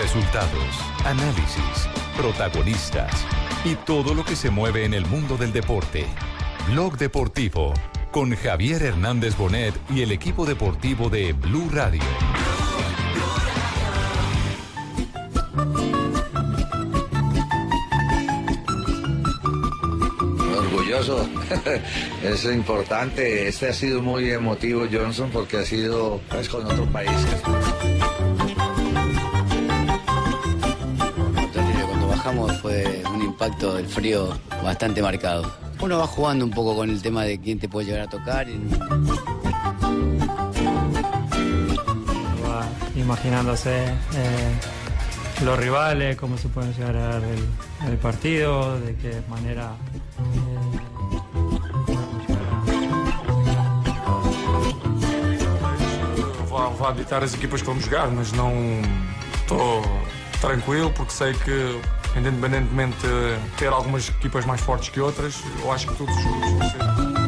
Resultados, análisis, protagonistas y todo lo que se mueve en el mundo del deporte. Blog Deportivo con Javier Hernández Bonet y el equipo deportivo de Blue Radio. Orgulloso, es importante. Este ha sido muy emotivo, Johnson, porque ha sido pues, con otro país. Fue un impacto del frío bastante marcado. Uno va jugando un poco con el tema de quién te puede llegar a tocar. y- va imaginándose eh, los rivales, cómo se pueden llegar a dar el, el partido, de qué manera. Vou, vou habitar as equipas que vamos jogar, mas não estou tranquilo porque sei que, independentemente de ter algumas equipas mais fortes que outras, eu acho que todos os jogos vão ser.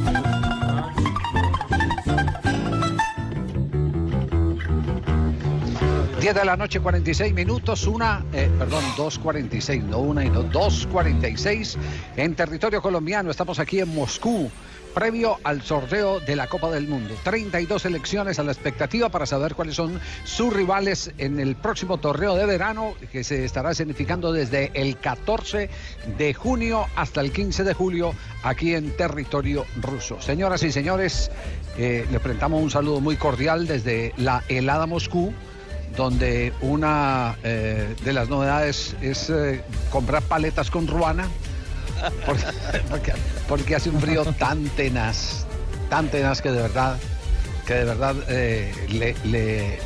10 de la noche, 46 minutos, una, eh, perdón, 2.46, no una y no, 2.46 en territorio colombiano. Estamos aquí en Moscú, previo al sorteo de la Copa del Mundo. 32 elecciones a la expectativa para saber cuáles son sus rivales en el próximo torneo de verano que se estará significando desde el 14 de junio hasta el 15 de julio aquí en territorio ruso. Señoras y señores, eh, le presentamos un saludo muy cordial desde la helada Moscú donde una eh, de las novedades es eh, comprar paletas con ruana, porque, porque- porque hace un frío tan tenaz, tan tenaz que de verdad, que de verdad eh, le, le,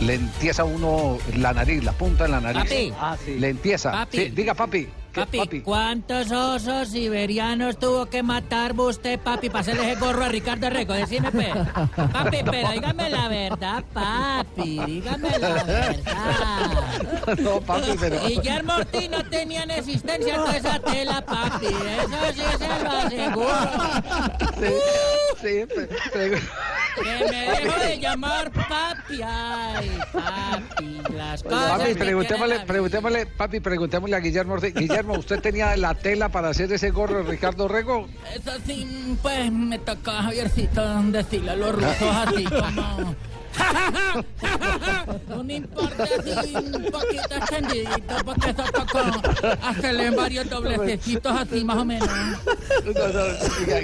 le entiesa a uno la nariz, la punta de la nariz. Papi. Le entiesa. Papi. Sí, diga, papi. ¿Qué, Papi, ¿cuántos osos siberianos tuvo que matar usted, papi, para hacerle ese gorro a Ricardo Rego? Decime, pe. Papi, pero dígame la verdad, papi, dígame la verdad. No, papi, pero... Guillermo Ortiz no tenía en existencia toda esa tela, papi, eso sí se lo aseguro. Sí, sí, pe- pe- Que me dejo de llamar papi, ay, papi, las cosas Papi, preguntémosle, preguntémosle, papi, preguntémosle a Guillermo Ortiz. Guillermo, ¿usted tenía la tela para hacer ese gorro de Ricardo Rego? Eso sí, pues me toca, Javiercito, decirle a los rusos así como... Un importe así un poquito extendidito, porque eso tocó hacerle varios doblececitos así más o menos. No, no, oiga,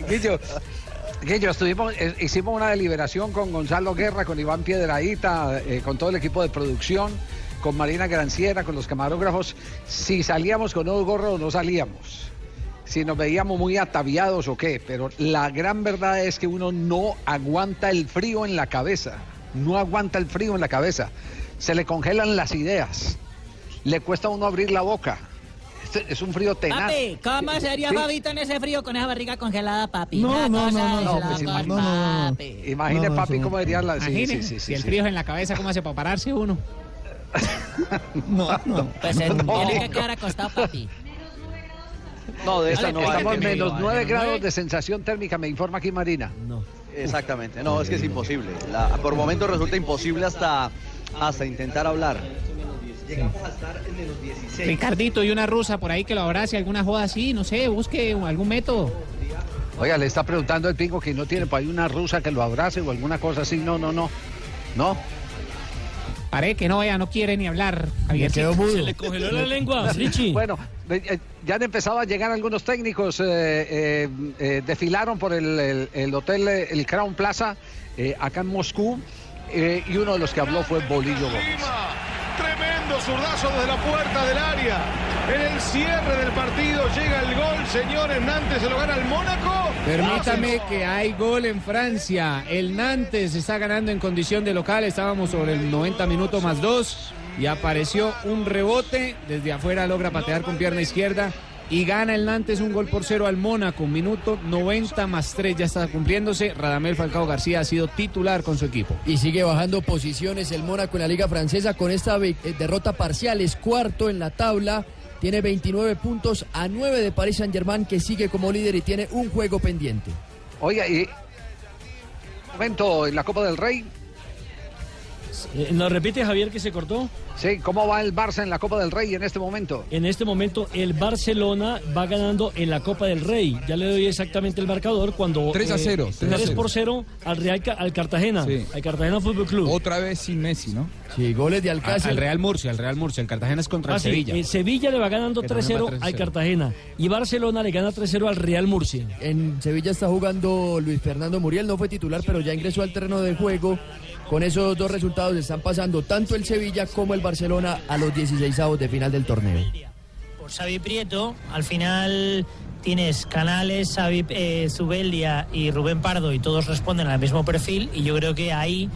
Guillo, Guillo, estuvimos, eh, hicimos una deliberación con Gonzalo Guerra, con Iván Piedraíta, eh, con todo el equipo de producción, con Marina Granciera, con los camarógrafos, si salíamos con un gorro o no salíamos. Si nos veíamos muy ataviados o qué, pero la gran verdad es que uno no aguanta el frío en la cabeza, no aguanta el frío en la cabeza, se le congelan las ideas, le cuesta a uno abrir la boca, es un frío tenaz. Papi, ¿cómo sería Sí. Fabito en ese frío con esa barriga congelada, papi? No, no, no, no, no, pues imagina- no, no, no. papi. Imagine, No, no, papi, cómo diría la... Sí, Imagine, sí, sí, sí, si el frío es en la cabeza, ¿cómo hace para pararse uno? No, no. Pues se No. tiene que quedar acostado, papi. No, de esta no. Estamos menos diga, 9 ¿de grados de sensación térmica, me informa aquí Marina. Exactamente. No, es que es imposible. La- por momentos resulta imposible hasta, hasta intentar hablar. Llegamos a estar en menos 16. Ricardito y una rusa por ahí que lo abrace, alguna joda así, no sé, busque algún método. Oiga, le está preguntando el pingo que no tiene por ahí una rusa que lo abrace o alguna cosa así. No, no, no. No. Paré que no vaya, no quiere ni hablar. Javier, quedó mudo. congeló la lengua, Richie. Bueno, eh, ya han empezado a llegar algunos técnicos. eh, eh, eh, desfilaron por el, el- el hotel, el Crown Plaza, eh, acá en Moscú. eh, y uno de los que habló fue Bolillo Gómez. Tremendo zurdazo desde la puerta del área. En el cierre del partido llega el gol, señores. Nantes se lo gana el Mónaco. Permítame que hay gol en Francia. El Nantes está ganando en condición de local. Estábamos sobre el 90 minutos más dos. Y apareció un rebote. Desde afuera logra patear con pierna izquierda. Y gana el Nantes un gol por cero al Mónaco. Minuto 90 más 3 ya está cumpliéndose. Radamel Falcao García ha sido titular con su equipo. Y sigue bajando posiciones el Mónaco en la Liga Francesa con esta eh, derrota parcial. Es cuarto en la tabla. Tiene 29 puntos a 9 de Paris Saint-Germain que sigue como líder y tiene un juego pendiente. Oiga, y momento en la Copa del Rey. Eh, ¿Nos repite Javier que se cortó? Sí, ¿cómo va el Barça en la Copa del Rey en este momento? En este momento el Barcelona va ganando en la Copa del Rey. Ya le doy exactamente el marcador cuando... 3 a 0, 3 a 3 0. por 0 al Real al Cartagena, Sí. al Cartagena Fútbol Club. Otra vez sin Messi, ¿no? Sí, goles de Al, al Real Murcia, al Real Murcia. El Cartagena es contra Ah, el sí, Sevilla. eh, Sevilla le va ganando Que también 3-0 va 3-0. al Cartagena y Barcelona le gana 3-0 al Real Murcia. En Sevilla está jugando Luis Fernando Muriel, no fue titular, pero ya ingresó al terreno de juego. Con esos dos resultados están pasando tanto el Sevilla como el Barcelona a los 16avos de final del torneo. por Xavi Prieto. Al final tienes Canales, Xavi eh, Zubeldia y Rubén Pardo y todos responden al mismo perfil y yo creo que ahí...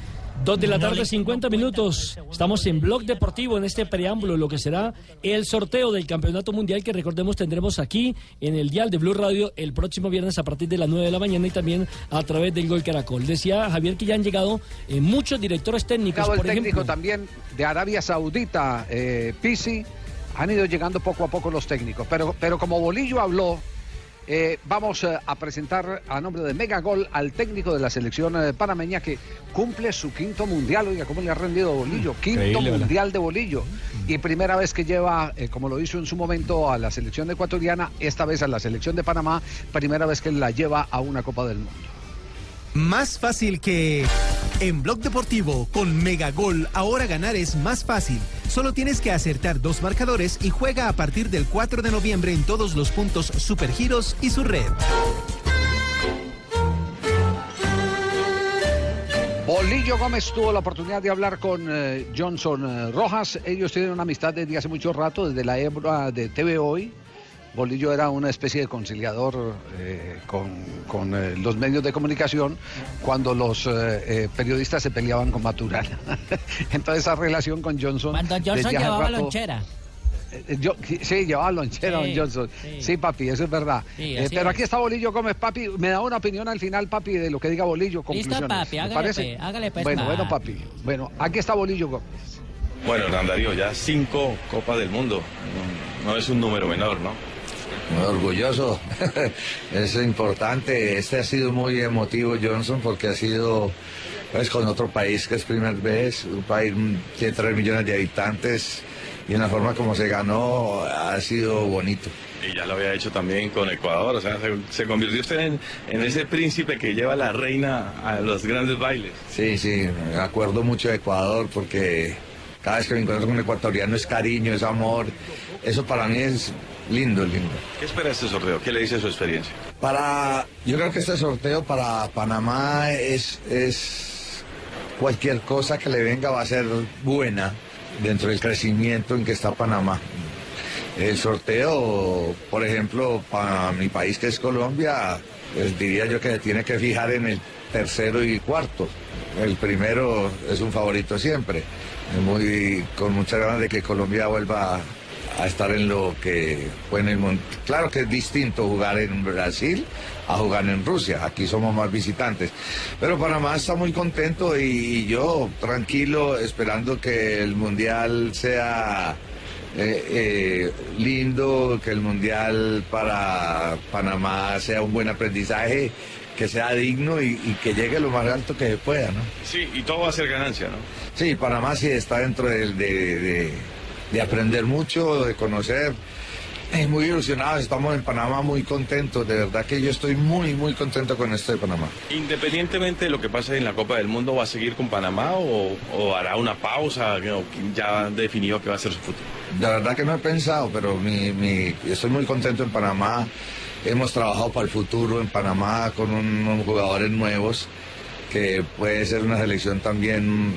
Dos de la tarde, le- 50 minutos. Estamos en Blog Deportivo en este preámbulo, lo que será el sorteo del Campeonato Mundial que recordemos tendremos aquí en el Dial de Blue Radio el próximo viernes a partir de las 9 de la mañana y también a través del Gol Caracol. Decía Javier que ya han llegado eh, muchos directores técnicos, el por técnico ejemplo. también de Arabia Saudita, eh, Pisi, han ido llegando poco a poco los técnicos. Pero, pero como Bolillo habló, eh, vamos eh, a presentar a nombre de Megagol al técnico de la selección eh, panameña que cumple su quinto mundial. Oiga, ¿cómo le ha rendido Bolillo? Quinto Increíble, ¿verdad? mundial de Bolillo. Y primera vez que lleva, eh, como lo hizo en su momento, a la selección ecuatoriana, esta vez a la selección de Panamá, primera vez que la lleva a una Copa del Mundo. Más fácil que en Blog Deportivo con Megagol. Ahora ganar es más fácil. Solo tienes que acertar dos marcadores y juega a partir del 4 de noviembre en todos los puntos Supergiros y su red. Bolillo Gómez tuvo la oportunidad de hablar con eh, Johnson eh, Rojas. Ellos tienen una amistad desde hace mucho rato, desde la época de TV Hoy. Bolillo era una especie de conciliador eh, con, con, eh, los medios de comunicación cuando los eh, eh, periodistas se peleaban con Maturana. Entonces esa relación con Johnson... Cuando Johnson llevaba rato- lonchera. Yo- sí, llevaba lonchera, Sí, don Johnson. Sí. sí. papi, eso es verdad. Sí, Eh, pero es. aquí está Bolillo Gómez, papi. Me da una opinión al final, papi, de lo que diga Bolillo. Listo, Conclusiones. papi, ¿Me hágale parece? pues, hágale pues, bueno, pa. bueno, papi. Bueno, aquí está Bolillo Gómez. Bueno, Hernán Darío, ya cinco Copas del Mundo. No, no es un número menor, ¿no? Muy orgulloso, es importante. Este ha sido muy emotivo, Johnson, porque ha sido pues, con otro país que es primera vez, un país de 3 millones de habitantes y una forma como se ganó ha sido bonito. Y ya lo había hecho también con Ecuador, o sea, se, se convirtió usted en, en ese príncipe que lleva a la reina a los grandes bailes. Sí, sí, me acuerdo mucho de Ecuador porque cada vez que me encuentro con un ecuatoriano es cariño, es amor. Eso para mí es lindo, lindo. ¿Qué espera este sorteo? ¿Qué le dice su experiencia? Para, yo creo que este sorteo para Panamá es, es cualquier cosa que le venga va a ser buena dentro del crecimiento en que está Panamá. El sorteo, por ejemplo, para mi país que es Colombia, pues diría yo que tiene que fijar en el tercero y cuarto. El primero es un favorito siempre. Muy, con muchas ganas de que Colombia vuelva a estar en lo que fue en el mundo. Claro que es distinto jugar en Brasil a jugar en Rusia. Aquí somos más visitantes. Pero Panamá está muy contento y yo tranquilo esperando que el mundial sea eh, eh, lindo, que el mundial para Panamá sea un buen aprendizaje, que sea digno y, y que llegue lo más alto que se pueda, ¿no? Sí, y todo va a ser ganancia, ¿no? Sí, Panamá sí está dentro de, de- de- de aprender mucho, de conocer. Eh, muy ilusionados, estamos en Panamá muy contentos, de verdad que yo estoy muy, muy contento con esto de Panamá. Independientemente de lo que pase en la Copa del Mundo, ¿va a seguir con Panamá o, o hará una pausa? ¿O ya ha definido que va a ser su futuro? La verdad que no he pensado, pero mi, mi- estoy muy contento en Panamá. Hemos trabajado para el futuro en Panamá con un- unos jugadores nuevos que puede ser una selección también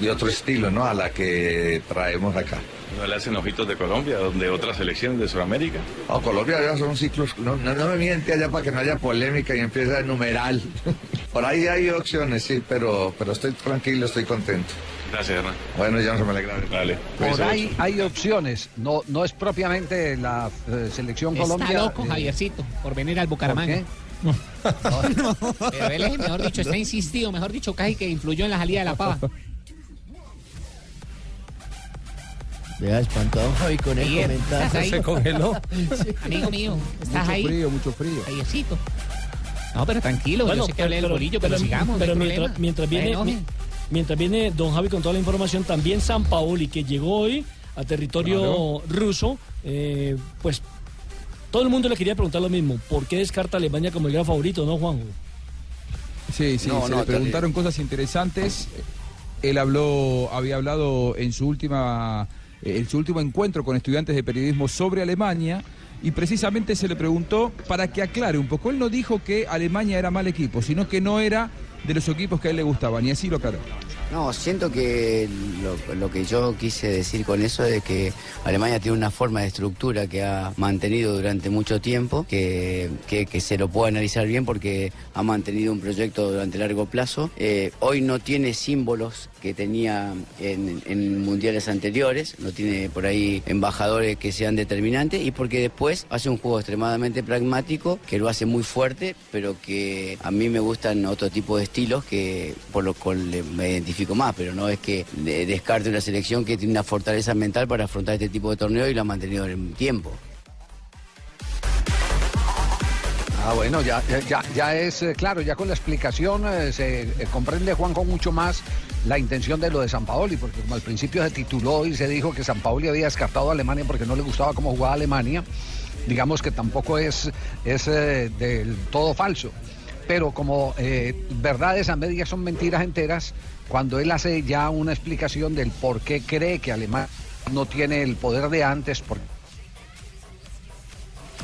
de otro estilo, ¿no? A la que traemos acá. ¿No le hacen ojitos de Colombia, de otras selecciones de Sudamérica? No, Colombia ya son ciclos, no, no, no me miente allá para que no haya polémica y empiece a numeral. Por ahí hay opciones, sí, pero, pero estoy tranquilo, estoy contento. Gracias, Hernán. Bueno, ya no se me alegra. Dale. Por ahí hay opciones. No, no es propiamente la eh, selección Está Colombia. loco, eh, Javiercito, por venir al Bucaramanga. qué? Pero él es, mejor dicho, está insistido, mejor dicho, casi que influyó en la salida de la pava. Vea, espantado Javi con el Javier, comentario. ¿estás ahí? Se congeló. Sí. Amigo mío, ¿estás Mucho ahí? frío, mucho frío. Javiercito. No, pero tranquilo, Bueno, yo sé que hablé del pero- bolillo, pero, pero- sigamos. pero no hay mientras- viene- enojen. mientras viene Don Javi con toda la información, también San Paoli, que llegó hoy a territorio ruso, eh, pues todo el mundo le quería preguntar lo mismo. ¿Por qué descarta a Alemania como el gran favorito, no, Juanjo? Sí, sí, No, se no, le preguntaron cosas interesantes. Él habló, había hablado en su última, eh, en su último encuentro con estudiantes de periodismo sobre Alemania y precisamente se le preguntó para que aclare un poco. Él no dijo que Alemania era mal equipo, sino que no era de los equipos que a él le gustaban y así lo aclaró. No, siento que lo, que yo quise decir con eso es que Alemania tiene una forma de estructura que ha mantenido durante mucho tiempo, que, que- que se lo puede analizar bien porque ha mantenido un proyecto durante largo plazo. Eh, hoy no tiene símbolos que tenía en, en mundiales anteriores, no tiene por ahí embajadores que sean determinantes y porque después hace un juego extremadamente pragmático que lo hace muy fuerte, pero que a mí me gustan otro tipo de estilos que por lo cual le- me identifico más, pero no es que de- descarte una selección que tiene una fortaleza mental para afrontar este tipo de torneo y lo ha mantenido en tiempo. Ah, bueno, ya, ya- ya, es eh, claro, ya con la explicación eh, se eh, comprende, Juanjo, mucho más la intención de lo de San Paoli, porque como al principio se tituló y se dijo que San Paoli había descartado a Alemania porque no le gustaba cómo jugaba Alemania, digamos que tampoco es, es eh, del todo falso. Pero como eh, verdades a medias son mentiras enteras, cuando él hace ya una explicación del por qué cree que Alemania no tiene el poder de antes, por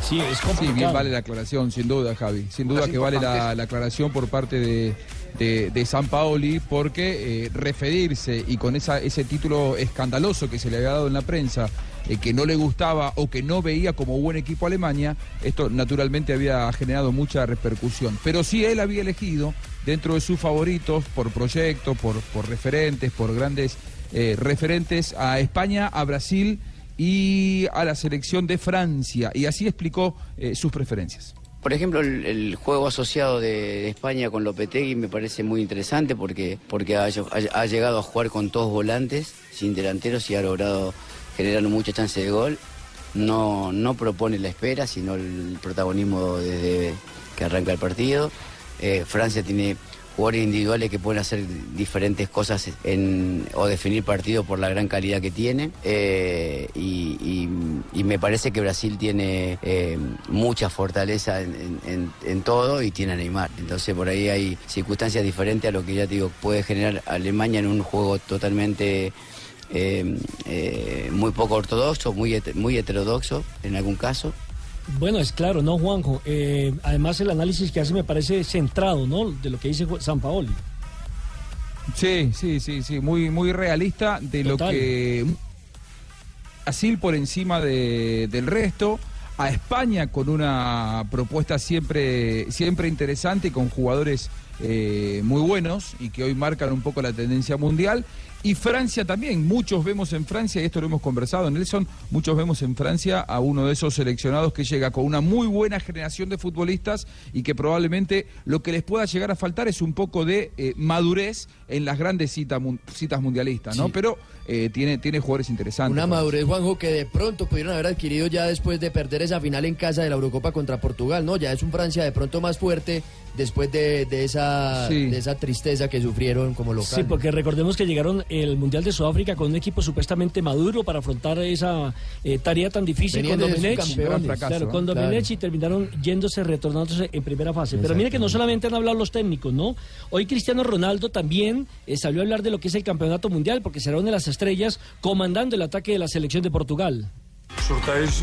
Sí, es Sí, complicado. bien vale la aclaración, sin duda, Javi. Sin duda que vale la aclaración por parte de, de, de San Paoli, porque eh, referirse y con esa, ese título escandaloso que se le había dado en la prensa, eh, que no le gustaba o que no veía como buen equipo Alemania, esto naturalmente había generado mucha repercusión. Pero sí él había elegido dentro de sus favoritos, por proyecto, por, referentes, por grandes eh, referentes, a España, a Brasil y a la selección de Francia. Y así explicó eh, sus preferencias. Por ejemplo, el, juego asociado de, España con Lopetegui me parece muy interesante porque, porque ha- ha llegado a jugar con todos volantes, sin delanteros y ha logrado generar mucha chance de gol. No, no propone la espera, sino el protagonismo desde que arranca el partido. Eh, Francia tiene jugadores individuales que pueden hacer diferentes cosas o definir partidos por la gran calidad que tiene. Eh, y, me parece que Brasil tiene eh, mucha fortaleza en, todo y tiene Neymar. Entonces por ahí hay circunstancias diferentes a lo que ya te digo puede generar Alemania en un juego totalmente eh, eh, muy poco ortodoxo, muy, muy heterodoxo en algún caso. Bueno, es claro, ¿no, Juanjo? Eh, además, el análisis que hace me parece centrado, ¿no? De lo que dice San Paoli. Sí, sí, sí, sí, muy, muy realista de Total. lo que Brasil por encima de- del resto, a España con una propuesta siempre, siempre interesante y con jugadores eh, muy buenos y que hoy marcan un poco la tendencia mundial. Y Francia también, muchos vemos en Francia, y esto lo hemos conversado, Nelson, muchos vemos en Francia a uno de esos seleccionados que llega con una muy buena generación de futbolistas y que probablemente lo que les pueda llegar a faltar es un poco de eh, madurez en las grandes cita citas mundialistas, ¿no? Sí. Pero eh, tiene, tiene jugadores interesantes. Una madurez, Juanjo, que de pronto pudieron haber adquirido ya después de perder esa final en casa de la Eurocopa contra Portugal, ¿no? Ya es un Francia de pronto más fuerte después de, de esa, Sí. de esa tristeza que sufrieron como local. Sí, porque recordemos que llegaron el Mundial de Sudáfrica con un equipo supuestamente maduro para afrontar esa eh, tarea tan difícil Venían con Domenech. claro, ¿eh? con Claro. Domenech y terminaron yéndose, retornándose en primera fase. Pero mire que no solamente han hablado los técnicos, ¿no? Hoy Cristiano Ronaldo también eh, salió a hablar de lo que es el campeonato mundial, porque será una de las estrellas comandando el ataque de la selección de Portugal. Os sorteios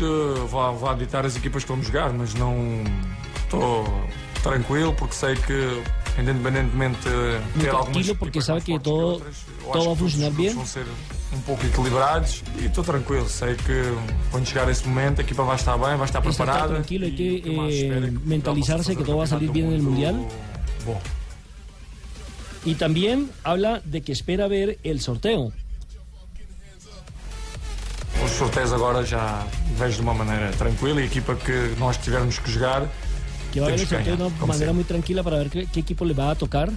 vá, vá ditar as equipas que vamos jogar, mas não estou tranquilo porque sei que independentemente de ter algumas tranquilo porque sabe que todo, outras, eu todo acho va a que funcionar todos vão ser um pouco equilibrados e estou tranquilo, sei que quando chegar esse momento a equipa vai estar bem, vai estar preparada. tranquilo, hay que e o que eh, mentalizarse que todo va a salir bien en el Mundial. Bom. Y también habla de que espera ver el sorteo. Os sorteios agora já vejo de uma maneira tranquila e a equipa que nós tivermos que jogar que va a ver el sorteo de una manera muy tranquila para ver qué, qué equipo le va a tocar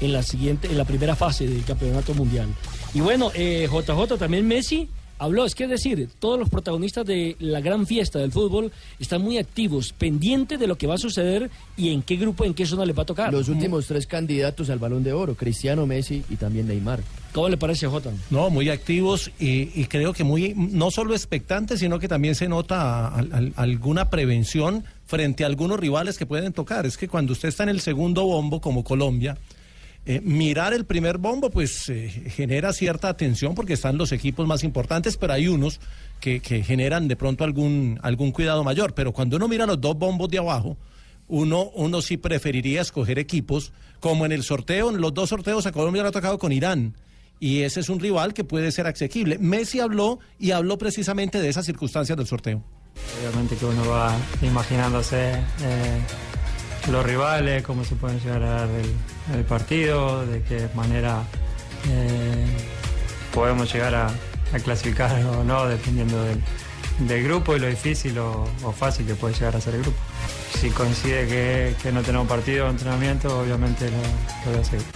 en la siguiente, en la primera fase del campeonato mundial. Y bueno, eh, JJ también Messi habló, es que es decir, todos los protagonistas de la gran fiesta del fútbol están muy activos, pendientes de lo que va a suceder y en qué grupo, en qué zona les va a tocar. Los últimos tres candidatos al Balón de Oro, Cristiano, Messi y también Neymar. ¿Cómo le parece, Jota? No, muy activos y, creo que muy, no solo expectantes, sino que también se nota al- al- alguna prevención frente a algunos rivales que pueden tocar. Es que cuando usted está en el segundo bombo, como Colombia, eh, mirar el primer bombo, pues eh, genera cierta atención porque están los equipos más importantes, pero hay unos que, que generan de pronto algún, algún cuidado mayor. Pero cuando uno mira los dos bombos de abajo, uno, uno sí preferiría escoger equipos, como en el sorteo, en los dos sorteos a Colombia le ha tocado con Irán. Y ese es un rival que puede ser asequible. Messi habló y habló precisamente de esas circunstancias del sorteo. Obviamente que uno va imaginándose eh, los rivales, cómo se pueden llegar a dar el, partido, de qué manera eh, podemos llegar a, a clasificar o no, dependiendo del, del grupo y lo difícil o, o fácil que puede llegar a ser el grupo. Si coincide que, que no tenemos partido o entrenamiento, obviamente lo, lo voy a seguir.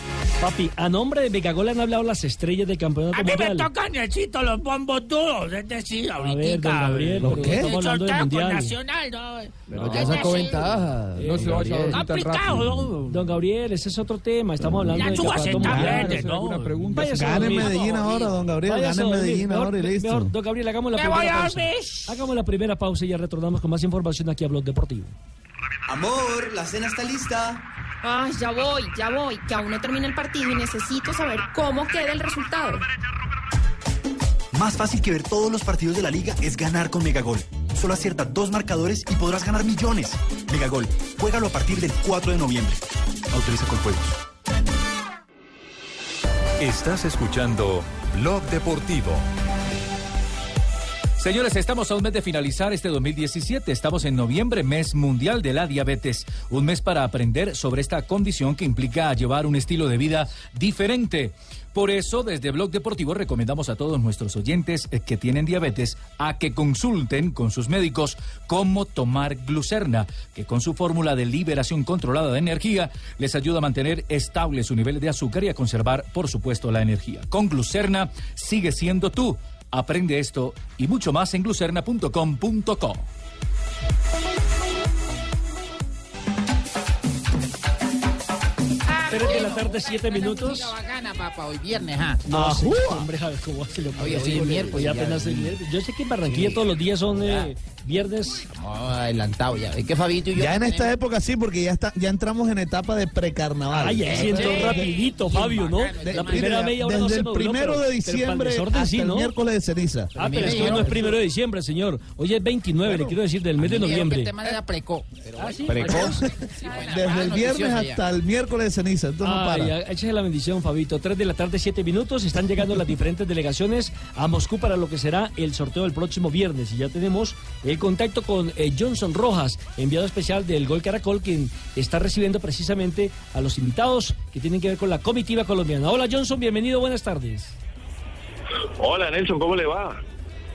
Papi, a nombre de Megagol han hablado las estrellas del campeonato A mí me tocan necesito los bombos duros, es decir, ver, ahorita. don Gabriel, ¿Por qué? estamos hablando del mundial. Nacional, ¿no? Pero No, ya es sacó decir, ventaja. Eh, don se vaya a. Complicado, ¿no? Don Gabriel, ese es otro tema. Estamos hablando chuva campeonato se está mundial. verde, ¿no? A Gane. Medellín ahora, don Gabriel, gane a. Medellín ahora y listo. Mejor, don Gabriel, hagamos la Me primera a pausa. Hagamos la primera pausa y ya retornamos con más información aquí a Blog Deportivo. Amor, la cena está lista. Ay, ya voy, ya voy, que aún no termina el partido y necesito saber cómo queda el resultado. Más fácil que ver todos los partidos de la liga es ganar con Megagol. Solo acierta dos marcadores y podrás ganar millones. Megagol, juégalo a partir del 4 de noviembre. Autoriza con juegos. Estás escuchando Blog Deportivo. Señores, estamos a un mes de finalizar este 2017. Estamos en noviembre, mes mundial de la diabetes. Un mes para aprender sobre esta condición que implica llevar un estilo de vida diferente. Por eso, desde Blog Deportivo recomendamos a todos nuestros oyentes que tienen diabetes a que consulten con sus médicos cómo tomar glucerna, que con su fórmula de liberación controlada de energía les ayuda a mantener estable su nivel de azúcar y a conservar, por supuesto, la energía. Con glucerna sigue siendo tú. Aprende esto y mucho más en glucerna.com.co. la tarde, siete minutos. bacana, papá, hoy viernes, ¿ah? No, sí, hombre, Javier, ¿cómo se lo Oye, hoy es miércoles, apenas es ya. miércoles. Yo sé que en Barranquilla todos los días son eh, viernes. adelantado ya. Es que Fabito y yo. Ya en esta época sí, porque ya está, ya entramos en etapa de precarnaval. Ay, ya siento rapidito, Fabio, ¿no? La primera media hora no desde se el primero de diciembre hasta el ¿no? miércoles de ceniza. Ah, pero es que hoy no es primero de diciembre, señor. Hoy es 29, le quiero decir, del mes de noviembre. El tema era preco. Ah, Precoz. Desde el viernes hasta el miércoles de ceniza. Esto no Ay, para. échese la bendición, Fabito. Tres de la tarde, siete minutos. Están llegando las diferentes delegaciones a Moscú para lo que será el sorteo del próximo viernes. Y ya tenemos el contacto con eh, Johnson Rojas, enviado especial del Gol Caracol, quien está recibiendo precisamente a los invitados que tienen que ver con la comitiva colombiana. Hola, Johnson, bienvenido, buenas tardes. Hola Nelson, ¿cómo le va?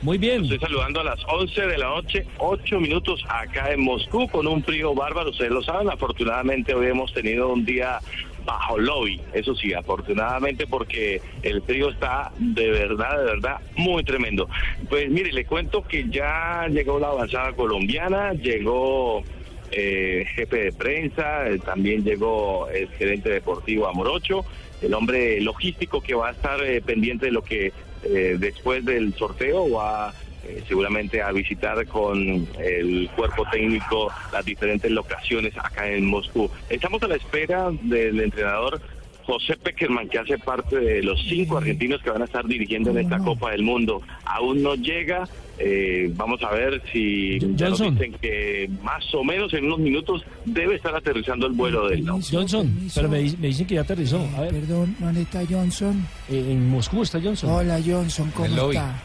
Muy bien. Estoy saludando a las 11 de la noche, 8 minutos acá en Moscú con un frío bárbaro, ustedes lo saben, afortunadamente hoy hemos tenido un día bajo lobby, eso sí, afortunadamente porque el frío está de verdad, de verdad muy tremendo. Pues mire, le cuento que ya llegó la avanzada colombiana, llegó eh, jefe de prensa, eh, también llegó el gerente deportivo Amorocho, el hombre logístico que va a estar eh, pendiente de lo que eh, después del sorteo va eh, seguramente a visitar con el cuerpo técnico las diferentes locaciones acá en Moscú. Estamos a la espera del entrenador José Peckerman, que hace parte de los cinco argentinos que van a estar dirigiendo en esta Copa del Mundo. Aún no llega. eh, vamos a ver si ya nos dicen que más o menos en unos minutos debe estar aterrizando el vuelo del no. Johnson, pero me, di- me dicen que ya aterrizó. A ver. Perdón, ¿dónde está Johnson? Eh, en Moscú está Johnson. Hola Johnson, ¿cómo está?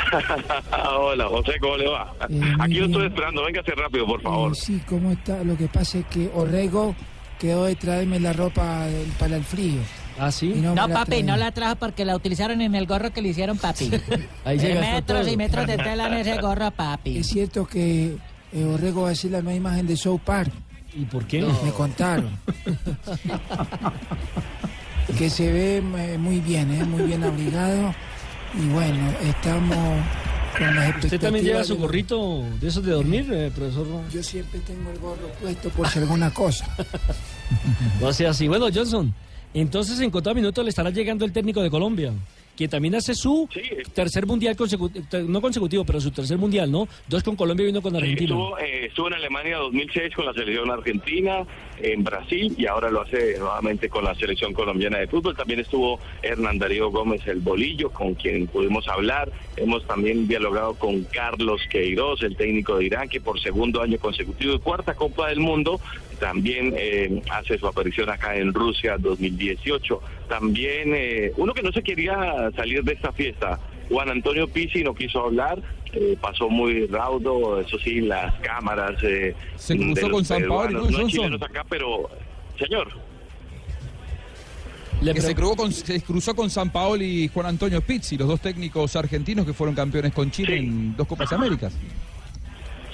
Hola, José, ¿cómo le va? Aquí lo estoy esperando. Véngase rápido, por favor. Eh, sí, ¿cómo está? Lo que pasa es que Orrego quedó de traerme la ropa para el frío. Ah, sí. no, No, papi, no la trajo porque la utilizaron en el gorro que le hicieron, papi. Ahí se Eh, metros todo. y metros de tela en ese gorro, papi. Es cierto que eh, Orrego va a ser la nueva imagen de South Park. ¿Y por qué? Me contaron. que se ve eh, muy bien, ¿eh? muy bien abrigado. Y bueno, estamos con las ¿Usted también lleva expectativas su gorrito de esos de dormir, eh, profesor? Yo siempre tengo el gorro puesto por si alguna cosa. No sea así. Bueno, Johnson, entonces en cuatro minutos le estará llegando el técnico de Colombia, que también hace su tercer mundial consecutivo, no consecutivo, pero su tercer mundial, ¿no? Dos con Colombia y uno con Sí, Argentina. estuvo, eh, estuvo en Alemania 2006 con la selección argentina, en Brasil y ahora lo hace nuevamente con la selección colombiana de fútbol. También estuvo Hernán Darío Gómez el Bolillo, con quien pudimos hablar. Hemos también dialogado con Carlos Queiroz, el técnico de Irán, que por segundo año consecutivo y cuarta Copa del Mundo también eh, hace su aparición acá en Rusia 2018. También eh, uno que no se quería salir de esta fiesta, Juan Antonio Pizzi no quiso hablar, eh, pasó muy raudo, eso sí, las cámaras. eh, Se cruzó con San Paolo, peruanos, ¿no, chilenos acá, pero, señor. que se, cruzó con, se cruzó con San Paolo y Juan Antonio Pizzi, los dos técnicos argentinos que fueron campeones con Chile en dos Copas Américas.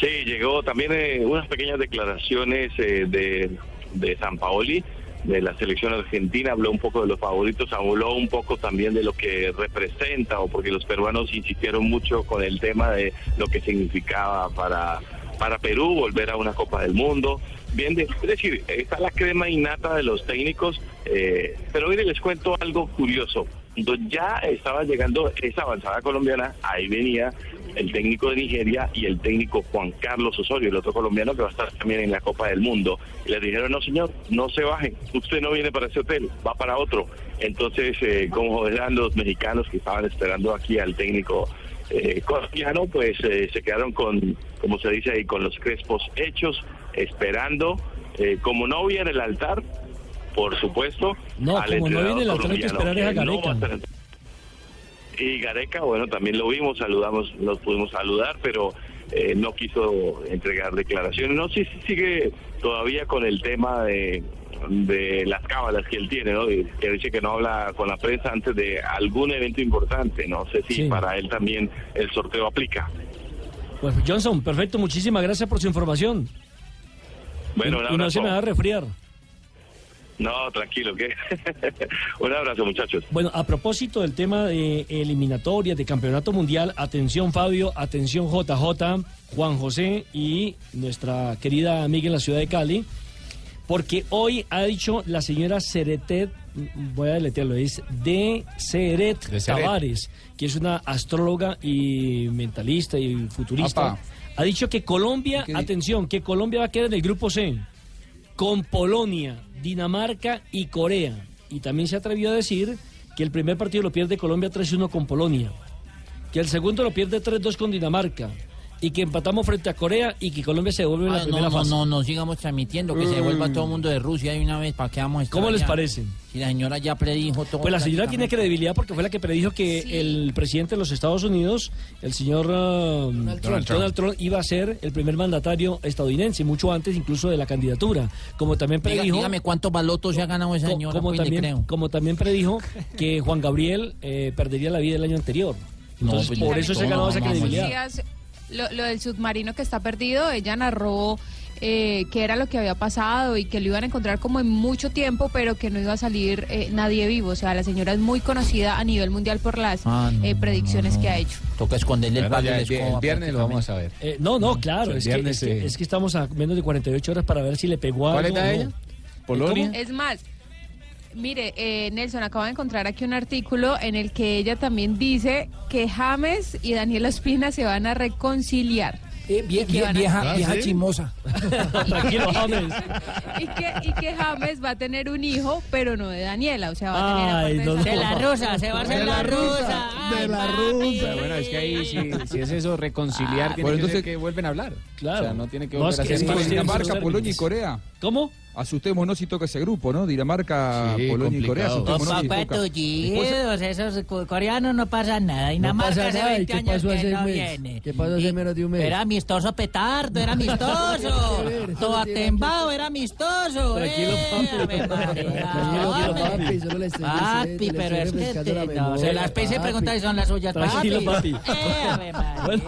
Sí, llegó también eh, unas pequeñas declaraciones eh, de, de San Paoli, de la selección argentina, habló un poco de los favoritos, habló un poco también de lo que representa, o porque los peruanos insistieron mucho con el tema de lo que significaba para, para Perú volver a una Copa del Mundo. Bien, de- es decir, está la crema innata de los técnicos, eh, pero mire, les cuento algo curioso. Cuando ya estaba llegando esa avanzada colombiana, ahí venía el técnico de Nigeria y el técnico Juan Carlos Osorio, el otro colombiano que va a estar también en la Copa del Mundo. Le dijeron, no señor, no se bajen, usted no viene para ese hotel, va para otro. Entonces, eh, como eran los mexicanos que estaban esperando aquí al técnico eh, colombiano, pues eh, se quedaron con, como se dice ahí, con los crespos hechos, esperando, eh, como novia en el altar, por supuesto. No, al como no viene el altar hay que esperar es a no Gareca. y Gareca, bueno, también lo vimos, saludamos, nos pudimos saludar, pero eh, no quiso entregar declaraciones. No sé si sigue todavía con el tema de, de las cábalas que él tiene, ¿no? Que dice que no habla con la prensa antes de algún evento importante. No sé si Sí. para él también el sorteo aplica. Pues Johnson, perfecto, muchísimas gracias por su información. Bueno, y, y no se me va a resfriar. No, tranquilo, que un abrazo, muchachos. Bueno, a propósito del tema de eliminatorias, de campeonato mundial, atención Fabio, atención JJ, Juan José y nuestra querida amiga en la ciudad de Cali, porque hoy ha dicho la señora Ceretet, voy a deletearlo, es de Ceret De Ceret. Tavares, que es una astróloga y mentalista y futurista. Apa. Ha dicho que Colombia, atención, que Colombia va a quedar en el grupo C con Polonia, Dinamarca y Corea. Y también se atrevió a decir que el primer partido lo pierde Colombia 3-1 con Polonia, que el segundo lo pierde 3-2 con Dinamarca, y que empatamos frente a Corea y que Colombia se devuelve en la Ah, primera no, no, fase. no, no sigamos transmitiendo, que se vuelva todo el mundo de Rusia de una vez, ¿para qué vamos a estar ¿Cómo les allá? parece? Si la señora ya predijo todo. Pues la señora tiene credibilidad porque fue la que predijo que el presidente de los Estados Unidos, el señor uh, Donald, Trump. Trump. iba a ser el primer mandatario estadounidense, mucho antes incluso de la candidatura. Como también Diga- predijo... dígame cuántos balotos se ha ganado esa señora, como, pues, también, creo. como también predijo que Juan Gabriel eh, perdería la vida el año anterior. Entonces, pues, por no, eso se no, ha ganado no, esa no, no. credibilidad. Lo, lo del submarino que está perdido, ella narró eh, qué era lo que había pasado y que lo iban a encontrar como en mucho tiempo, pero que no iba a salir eh, nadie vivo. O sea, la señora es muy conocida a nivel mundial por las Ah, no, eh, predicciones que ha hecho. Toca esconderle el Bueno, palo el el viernes lo vamos a ver. Eh, no, no, claro, es que, es, que, es que estamos a menos de 48 horas para ver si le pegó ¿Cuál algo ella? no. Polonia. Es más, mire, eh, Nelson acaba de encontrar aquí un artículo en el que ella también dice que James y Daniel Ospina se van a reconciliar. vie- que vie- van a- vieja, vieja chimosa. Tranquilo, James. y que, y que James va a tener un hijo, pero no de Daniela, o sea, va a tener Ay, aparte no, de, la rusa, se va a hacer la rusa. De la rusa. bueno, es que ahí si, si es eso, reconciliar, tiene Bueno, que entonces- ser que vuelven a hablar. Claro. O sea, no tiene que volver es que- a es ser que tienen Dinamarca, sus Polonia y. Corea. ¿Cómo? Asustémonos si toca ese grupo, ¿no? Dinamarca, Sí, Polonia y Corea. complicado. Asustémonos si toca. papatullidos, esos co- coreanos no pasa nada. Dinamarca pasa hace nada, ¿y 20 qué años pasó que hace no un mes? viene. ¿Qué pasó hace Y menos de un mes? Era amistoso petardo, era amistoso. Toatembao era amistoso. Tranquilo, eh, papi. Papi, solo le estoy Papi, diciendo, le pero es que no, se las pise y papi. pregunta si son las suyas, Tranquilo, papi. Eh. Bueno,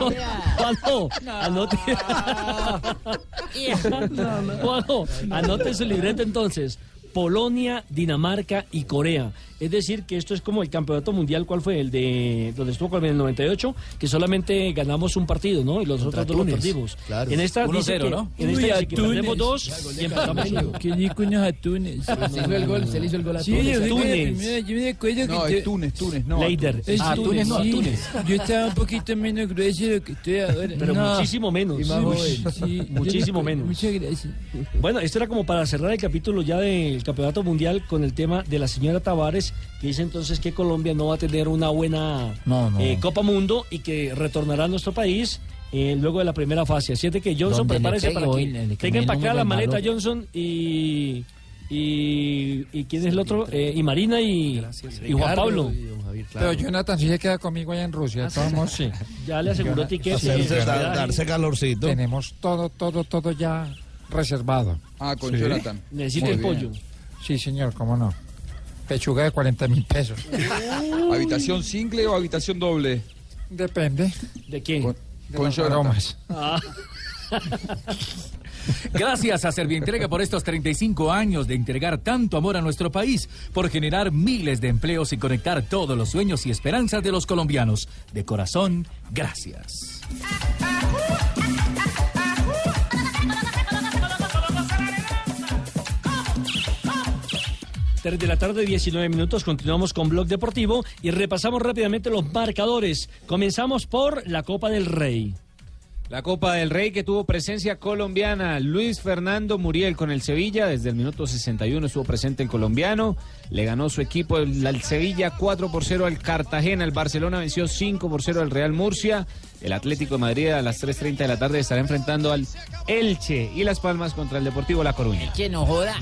Juanjo, anote. Juanjo, anote su libreta entonces. Polonia, Dinamarca y Corea. Es decir, que esto es como el campeonato mundial, ¿cuál fue? El de donde estuvo Colombia en el 98, que solamente ganamos un los ¿no? Y los Contra otros dos los Túnez. perdimos. Claro. En esta 1-0, dice que, ¿no? En Uy, esta a dice que Túnez. perdemos dos y uno. Qué unos atunes. Se le hizo el gol, se le hizo el gol a Sí, Túnez. Túnez. yo me acuerdo No, que es Túnez, Túnez, no. Leider. Es Ah, Túnez, no, sí. Túnez. Yo estaba un poquito menos grueso de lo que estoy ahora. Pero No. muchísimo menos. Uy, muchísimo menos. Muchas gracias. Bueno, esto era como para cerrar el capítulo ya del campeonato mundial con el tema de la señora Tavares, que dice entonces que Colombia no va a tener una buena No, no. eh, Copa Mundo y que retornará a nuestro país eh, luego de la primera fase. Así es de que Johnson, prepárese para hoy, que le- le tenga para camine acá muy la maleta balón. Johnson y, y, y ¿quién es el otro? Eh, y Marina y, y Juan Pablo. Pero Jonathan sí se queda conmigo allá en Rusia. Vamos. Sí. Ya le aseguró tiquete. Hacerse Sí, dar- darse calorcito. Tenemos todo, todo, todo ya reservado. Ah, con Sí. Jonathan. Necesita el pollo. Sí, señor, cómo no. Pechuga de 40 mil pesos. ¿Habitación single o habitación doble? Depende. ¿De quién? Con, con aromas. Ah. Gracias a Servientrega por estos 35 años de entregar tanto amor a nuestro país, por generar miles de empleos y conectar todos los sueños y esperanzas de los colombianos. De corazón, gracias. Tres de la tarde, 19 minutos. Continuamos con Blog Deportivo y repasamos rápidamente los marcadores. Comenzamos por la Copa del Rey. La Copa del Rey que tuvo presencia colombiana, Luis Fernando Muriel con el Sevilla, desde el minuto 61 estuvo presente el colombiano, le ganó su equipo el, al Sevilla 4 por 0 al Cartagena, el Barcelona venció 5 por 0 al Real Murcia, el Atlético de Madrid a las 3.30 de la tarde estará enfrentando al Elche y Las Palmas contra el Deportivo La Coruña. Que no joda.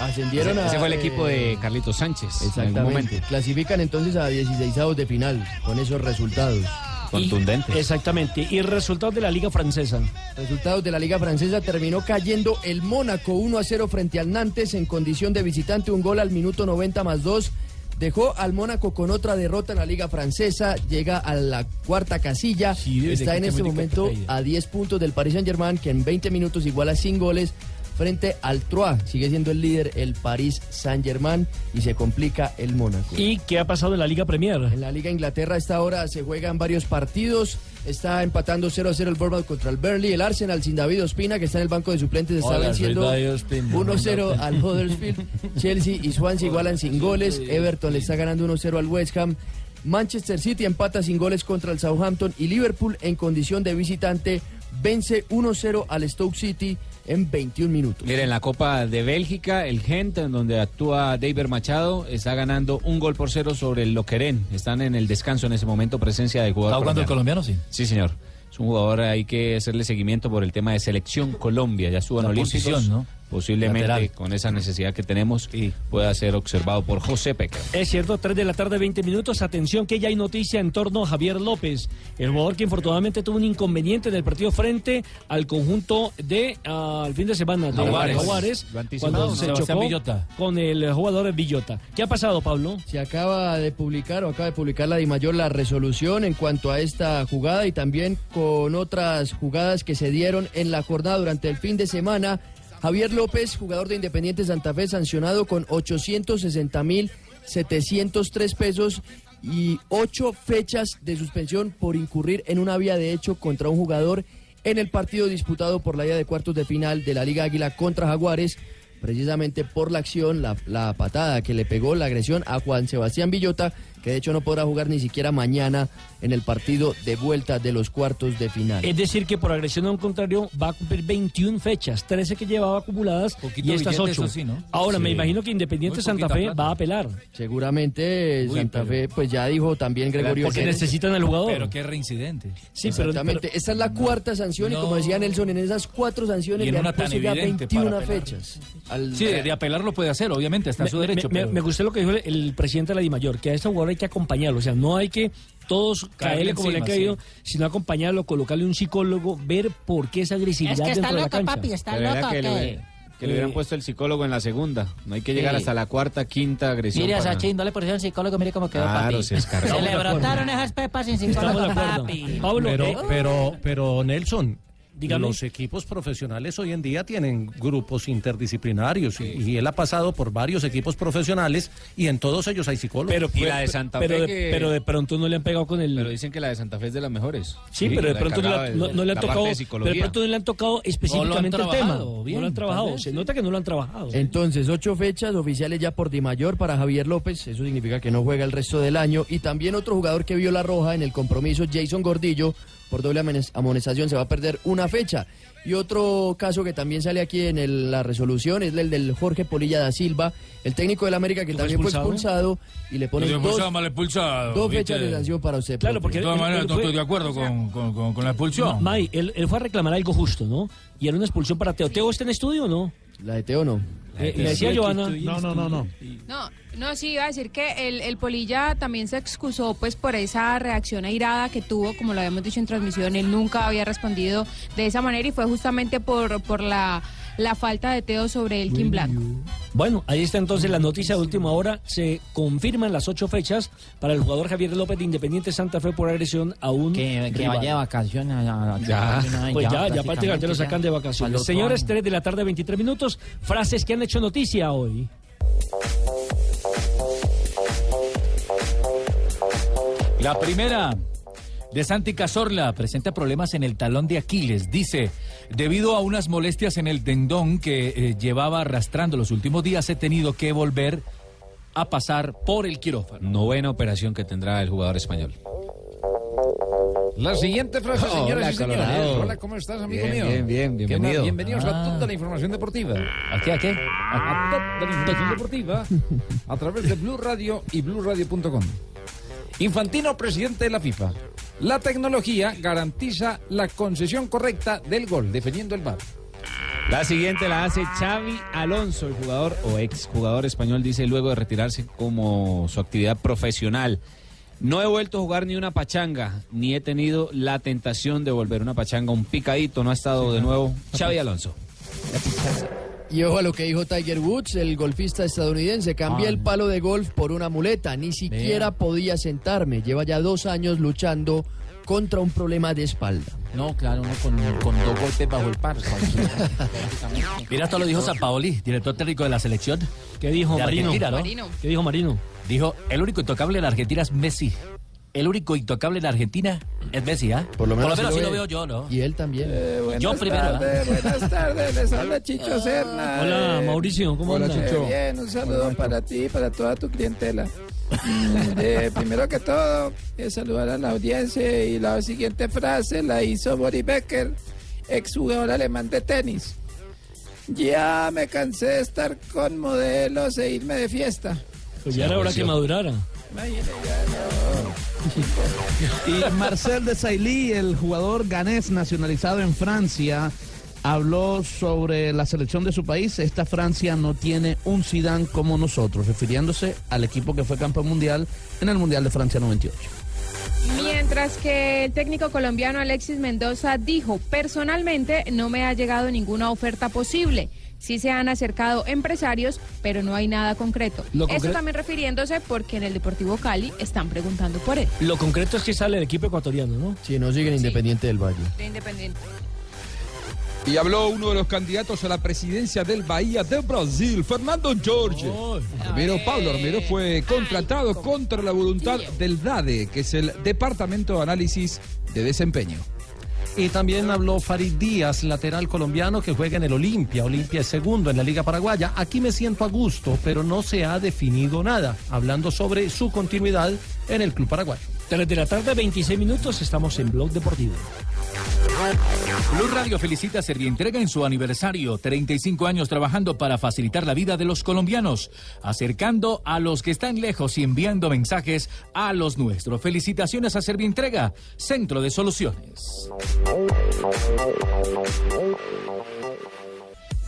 Ascendieron Ese, a... ese fue el eh, equipo de Carlitos Sánchez en algún momento. Exactamente. Clasifican entonces a 16 de final con esos resultados. Contundentes. Exactamente. Y resultados de la Liga Francesa. Resultados de la Liga Francesa terminó cayendo el Mónaco 1 a 0 frente al Nantes en condición de visitante, un gol al minuto 90 más 2. Dejó al Mónaco con otra derrota en la Liga Francesa, llega a la cuarta casilla, está en te este momento a 10 puntos del Paris Saint-Germain, que en 20 minutos iguala sin goles frente al Troyes. Sigue siendo el líder el Paris Saint-Germain y se complica el Mónaco. ¿Y qué ha pasado en la Liga Premier? En la Liga Inglaterra a esta hora se juegan varios partidos. Está empatando 0 a 0 el Bournemouth contra el Burnley. El Arsenal sin David Ospina, que está en el banco de suplentes, está Hola, venciendo David Ospina. 1-0 al Huddersfield. Chelsea y Swansea igualan sin goles. Everton le está ganando 1-0 al West Ham. Manchester City empata sin goles contra el Southampton. Y Liverpool, en condición de visitante, vence 1-0 al Stoke City en 21 minutos. Mira, en la Copa de Bélgica, el Gent, en donde actúa David Machado, está ganando un gol por cero sobre el Loqueren. Están en el descanso en ese momento, presencia de jugador. ¿Está jugando el colombiano, sí? Sí, señor. Es un jugador, hay que hacerle seguimiento por el tema de selección Colombia. Ya suban La olímpicos. posición, ¿no? Posiblemente Lateral. con esa necesidad que tenemos pueda ser observado por José Peca. Es cierto, 3 de la tarde, 20 minutos. Atención que ya hay noticia en torno a Javier López, el jugador que infortunadamente tuvo un inconveniente en el partido frente al conjunto de ah, el fin de semana de Jaguares. Cuando se chocó Villota. con el jugador Villota. ¿Qué ha pasado, Pablo? Se acaba de publicar o acaba de publicar la DIMAYOR la resolución en cuanto a esta jugada y también con otras jugadas que se dieron en la jornada durante el fin de semana. Javier López, jugador de Independiente Santa Fe, sancionado con 860 mil 703 pesos y ocho fechas de suspensión por incurrir en una vía de hecho contra un jugador en el partido disputado por la ida de cuartos de final de la Liga Águila contra Jaguares precisamente por la acción, la, la patada que le pegó, la agresión a Juan Sebastián Villota, que de hecho no podrá jugar ni siquiera mañana en el partido de vuelta de los cuartos de final. Es decir, que por agresión a un contrario va a cumplir 21 fechas, 13 que llevaba acumuladas y estas billete, 8. eso sí, ¿no? Ahora, me imagino que Independiente Muy Santa Fe plata. va a apelar. Seguramente Uy, Santa pero- Fe, pues ya dijo también Gregorio Porque Pérez. necesitan al jugador. Pero qué reincidente. Sí, pero- Exactamente, esta es la cuarta sanción y como decía Nelson, en esas cuatro sanciones Y le han puesto ya evidente 21 para apelar. fechas. Al- Sí, de, apelar lo puede hacer, obviamente, está en su derecho. Me, pero- me gustó lo que dijo el, el presidente de la DIMAYOR, que a este jugador hay que acompañarlo. O sea, no hay que todos Caerle como le ha caído, sino acompañarlo, colocarle un psicólogo, ver por qué esa agresividad Es que dentro está de la loco, cancha. papi, está loco. que, le, que le hubieran Eh, puesto el psicólogo en la segunda. No hay que llegar Sí. hasta la cuarta, quinta agresión. Mire a Sachin, no le pusieron psicólogo, mire cómo quedó, Claro, papi. se descargó. Se le de brotaron esas pepas sin psicólogo, de papi. Pablo, Pero, eh, pero, pero Nelson, Dígame. Los equipos profesionales hoy en día tienen grupos interdisciplinarios y, y él ha pasado por varios equipos profesionales y en todos ellos hay psicólogos. Pero, pero de, pero de pronto no le han pegado con el. Pero dicen que la de Santa Fe es de las mejores. Sí, pero de la pronto no, encargada le- de- no- no le han la tocado. parte de Pero de psicología. pronto no le han tocado específicamente el tema. bien, no lo han trabajado. Se nota que no lo han trabajado. Entonces, ocho fechas oficiales ya por Di Mayor para Javier López. Eso significa que no juega el resto del año. Y también otro jugador que vio la roja en el compromiso, Jason Gordillo, por doble amones- amonestación, se va a perder una fecha. Y otro caso que también sale aquí en el- la resolución es el del Jorge Polilla da Silva, el técnico del América que ¿Fue también fue expulsado? y le te dos, expulsado, mal expulsado. dos fechas de sanción para usted. Claro, porque De todas maneras, no estoy de acuerdo con, con- con- con la expulsión. Ma- May, él, él fue a reclamar algo justo, ¿no? Y era una expulsión para Teo. ¿Teo está en estudio o no? La de Teo no. Eh, y decía Joana. No, no, no, no. No, no, sí, iba a decir que el, el Polilla también se excusó pues por esa reacción airada que tuvo, como lo habíamos dicho en transmisión, él nunca había respondido de esa manera y fue justamente por, por la, la falta de Teo sobre el Kim Blanco. Bueno, ahí está entonces la noticia de última hora. Se confirman las ocho fechas para el jugador Javier López de Independiente Santa Fe por agresión a un Que, que rival. vaya de vacaciones. a- a- Ya, pues ya, ya prácticamente lo sacan de vacaciones. Señores, año. 3 de la tarde, 23 minutos. Frases que han hecho noticia hoy. La primera, de Santi Cazorla, presenta problemas en el talón de Aquiles. Dice, debido a unas molestias en el tendón que eh, llevaba arrastrando los últimos días, he tenido que volver a pasar por el quirófano. Novena operación que tendrá el jugador español. La siguiente frase, señoras y señores. Colorado. Hola, ¿cómo estás, amigo Bien, mío? bien, bien, ¿Qué bienvenido. Bienvenidos a Ah. toda la información deportiva. ¿A qué, a qué? A toda la información deportiva a través de Blue Radio y BlueRadio.com. Infantino, presidente de la FIFA. La tecnología garantiza la concesión correcta del gol, defendiendo el bar. La siguiente la hace Xavi Alonso, el jugador o ex jugador español, dice luego de retirarse como su actividad profesional. No he vuelto a jugar ni una pachanga, ni he tenido la tentación de volver una pachanga, un picadito, no ha estado de nuevo Xavi Alonso. Y ojo a lo que dijo Tiger Woods, el golfista estadounidense. Cambié Ah. el palo de golf por una muleta. Ni siquiera podía sentarme. Lleva ya dos años luchando contra un problema de espalda. No, claro, uno con, con dos golpes bajo el par. Mira, esto lo dijo Paoli, director técnico de la selección. ¿Qué dijo de Marino? ¿no? Marino. ¿Qué dijo Marino? Dijo, el único intocable en la Argentina es Messi. El único intocable en Argentina es Messi, ¿ah? Por lo menos, así así lo ve. veo yo, ¿no? Y él también. Yo primero. ¿ah? buenas tardes, les habla Chicho Serna. Hola, Mauricio, ¿cómo Hola, andas? Chicho. Bien, un saludo para ti y para toda tu clientela. Mm, eh, primero que todo, eh, saludar a la audiencia y la siguiente frase la hizo Boris Becker, exjugador alemán de tenis. Ya me cansé de estar con modelos e irme de fiesta. Pues ya era hora que madurara. Y Marcel Desailly, el jugador ganés nacionalizado en Francia, habló sobre la selección de su país. Esta Francia no tiene un Zidane como nosotros, refiriéndose al equipo que fue campeón mundial en el Mundial de Francia 98. Mientras que el técnico colombiano Alexis Mendoza dijo, personalmente no me ha llegado ninguna oferta posible. Sí se han acercado empresarios, pero no hay nada concreto. Lo Esto concre- también refiriéndose porque en el Deportivo Cali están preguntando por él. Lo concreto es que sale el equipo ecuatoriano, ¿no? Si no siguen Independiente del Valle. De Independiente. Y habló uno de los candidatos a la presidencia del Bahía de Brasil, Fernando Jorge. Armero Pablo Armero fue contratado contra la voluntad del DADE, que es el Departamento de Análisis de Desempeño. Y también habló Farid Díaz, lateral colombiano que juega en el Olimpia. Olimpia es segundo en la Liga Paraguaya. Aquí me siento a gusto, pero no se ha definido nada. Hablando sobre su continuidad en el club paraguayo. 3 de la tarde, 26 minutos, estamos en Blog Deportivo. Blue Radio felicita a Servientrega en su aniversario, 35 años trabajando para facilitar la vida de los colombianos, acercando a los que están lejos y enviando mensajes a los nuestros. Felicitaciones a Servientrega, Centro de Soluciones.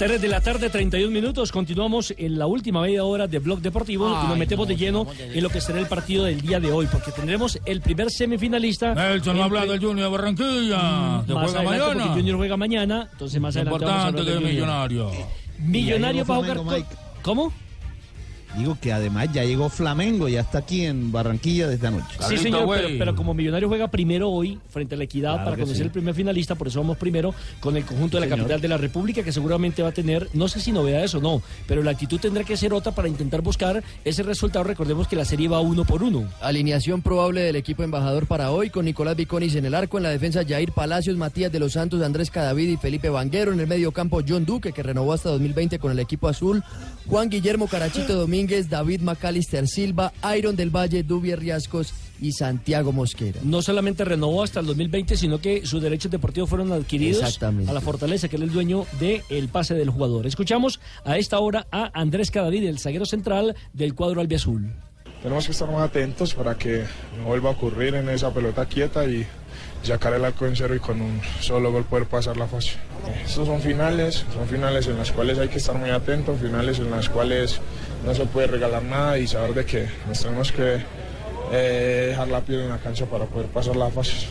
3 de la tarde, 31 minutos. Continuamos en la última media hora de Blog Deportivo y nos metemos no, de lleno en lo que será el partido del día de hoy, porque tendremos el primer semifinalista. Nelson no entre- habla del Junior de Barranquilla, Mm, que más juega adelante, mañana. porque Junior juega mañana, entonces más adelante vamos a importante que de millonario. Millonario va a jugar ¿Cómo? Digo que además ya llegó Flamengo, ya está aquí en Barranquilla desde anoche. Sí, señor, pero, pero como Millonario juega primero hoy frente a la Equidad Claro para conocer sí. el primer finalista, por eso vamos primero con el conjunto de la señor. capital de la República, que seguramente va a tener, no sé si novedades o no, pero la actitud tendrá que ser otra para intentar buscar ese resultado. Recordemos que la serie va uno por uno. Alineación probable del equipo embajador para hoy con Nicolás Viconis en el arco, en la defensa Jair Palacios, Matías de los Santos, Andrés Cadavid y Felipe Vanguero, en el medio campo John Duque que renovó hasta 2020 con el equipo azul, Juan Guillermo Carachito Domínguez, David Macalister Silva, Iron del Valle, Dubier Riascos y Santiago Mosquera. No solamente renovó hasta el 2020, sino que sus derechos deportivos fueron adquiridos Exactamente. a la Fortaleza, que él es el dueño del pase del jugador. Escuchamos a esta hora a Andrés Cadavid, el zaguero central del cuadro albiazul. Tenemos que estar más atentos para que no vuelva a ocurrir en esa pelota quieta y sacar el arco en cero y con un solo gol poder pasar la fase. Estos son finales, son finales en las cuales hay que estar muy atentos, finales en las cuales no se puede regalar nada y saber de que nos tenemos que eh, dejar la piel en la cancha para poder pasar la fase.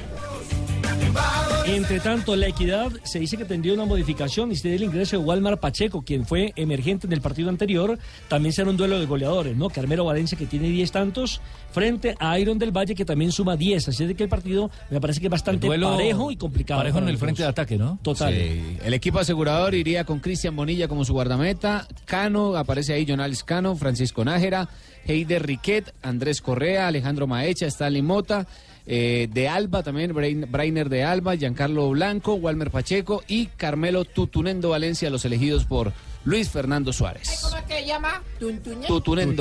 Entre tanto, la equidad se dice que tendría una modificación y se el ingreso de Walmar Pacheco, quien fue emergente en el partido anterior. También será un duelo de goleadores, ¿no? Carmelo Valencia, que tiene 10 tantos, frente a Iron del Valle, que también suma 10. Así de que el partido me parece que es bastante duelo parejo y complicado. parejo en el frente de ataque, ¿no? Total. Sí, El equipo asegurador iría con Cristian Bonilla como su guardameta, Cano, aparece ahí Jonales Cano, Francisco Nájera, Heider Riquet, Andrés Correa, Alejandro Maecha, Stanley Mota, eh, de Alba también, Brain- Brainer de Alba, Giancarlo Blanco, Walmer Pacheco y Carmelo Tutunendo Valencia, los elegidos por Luis Fernando Suárez. ¿Cómo es que llama?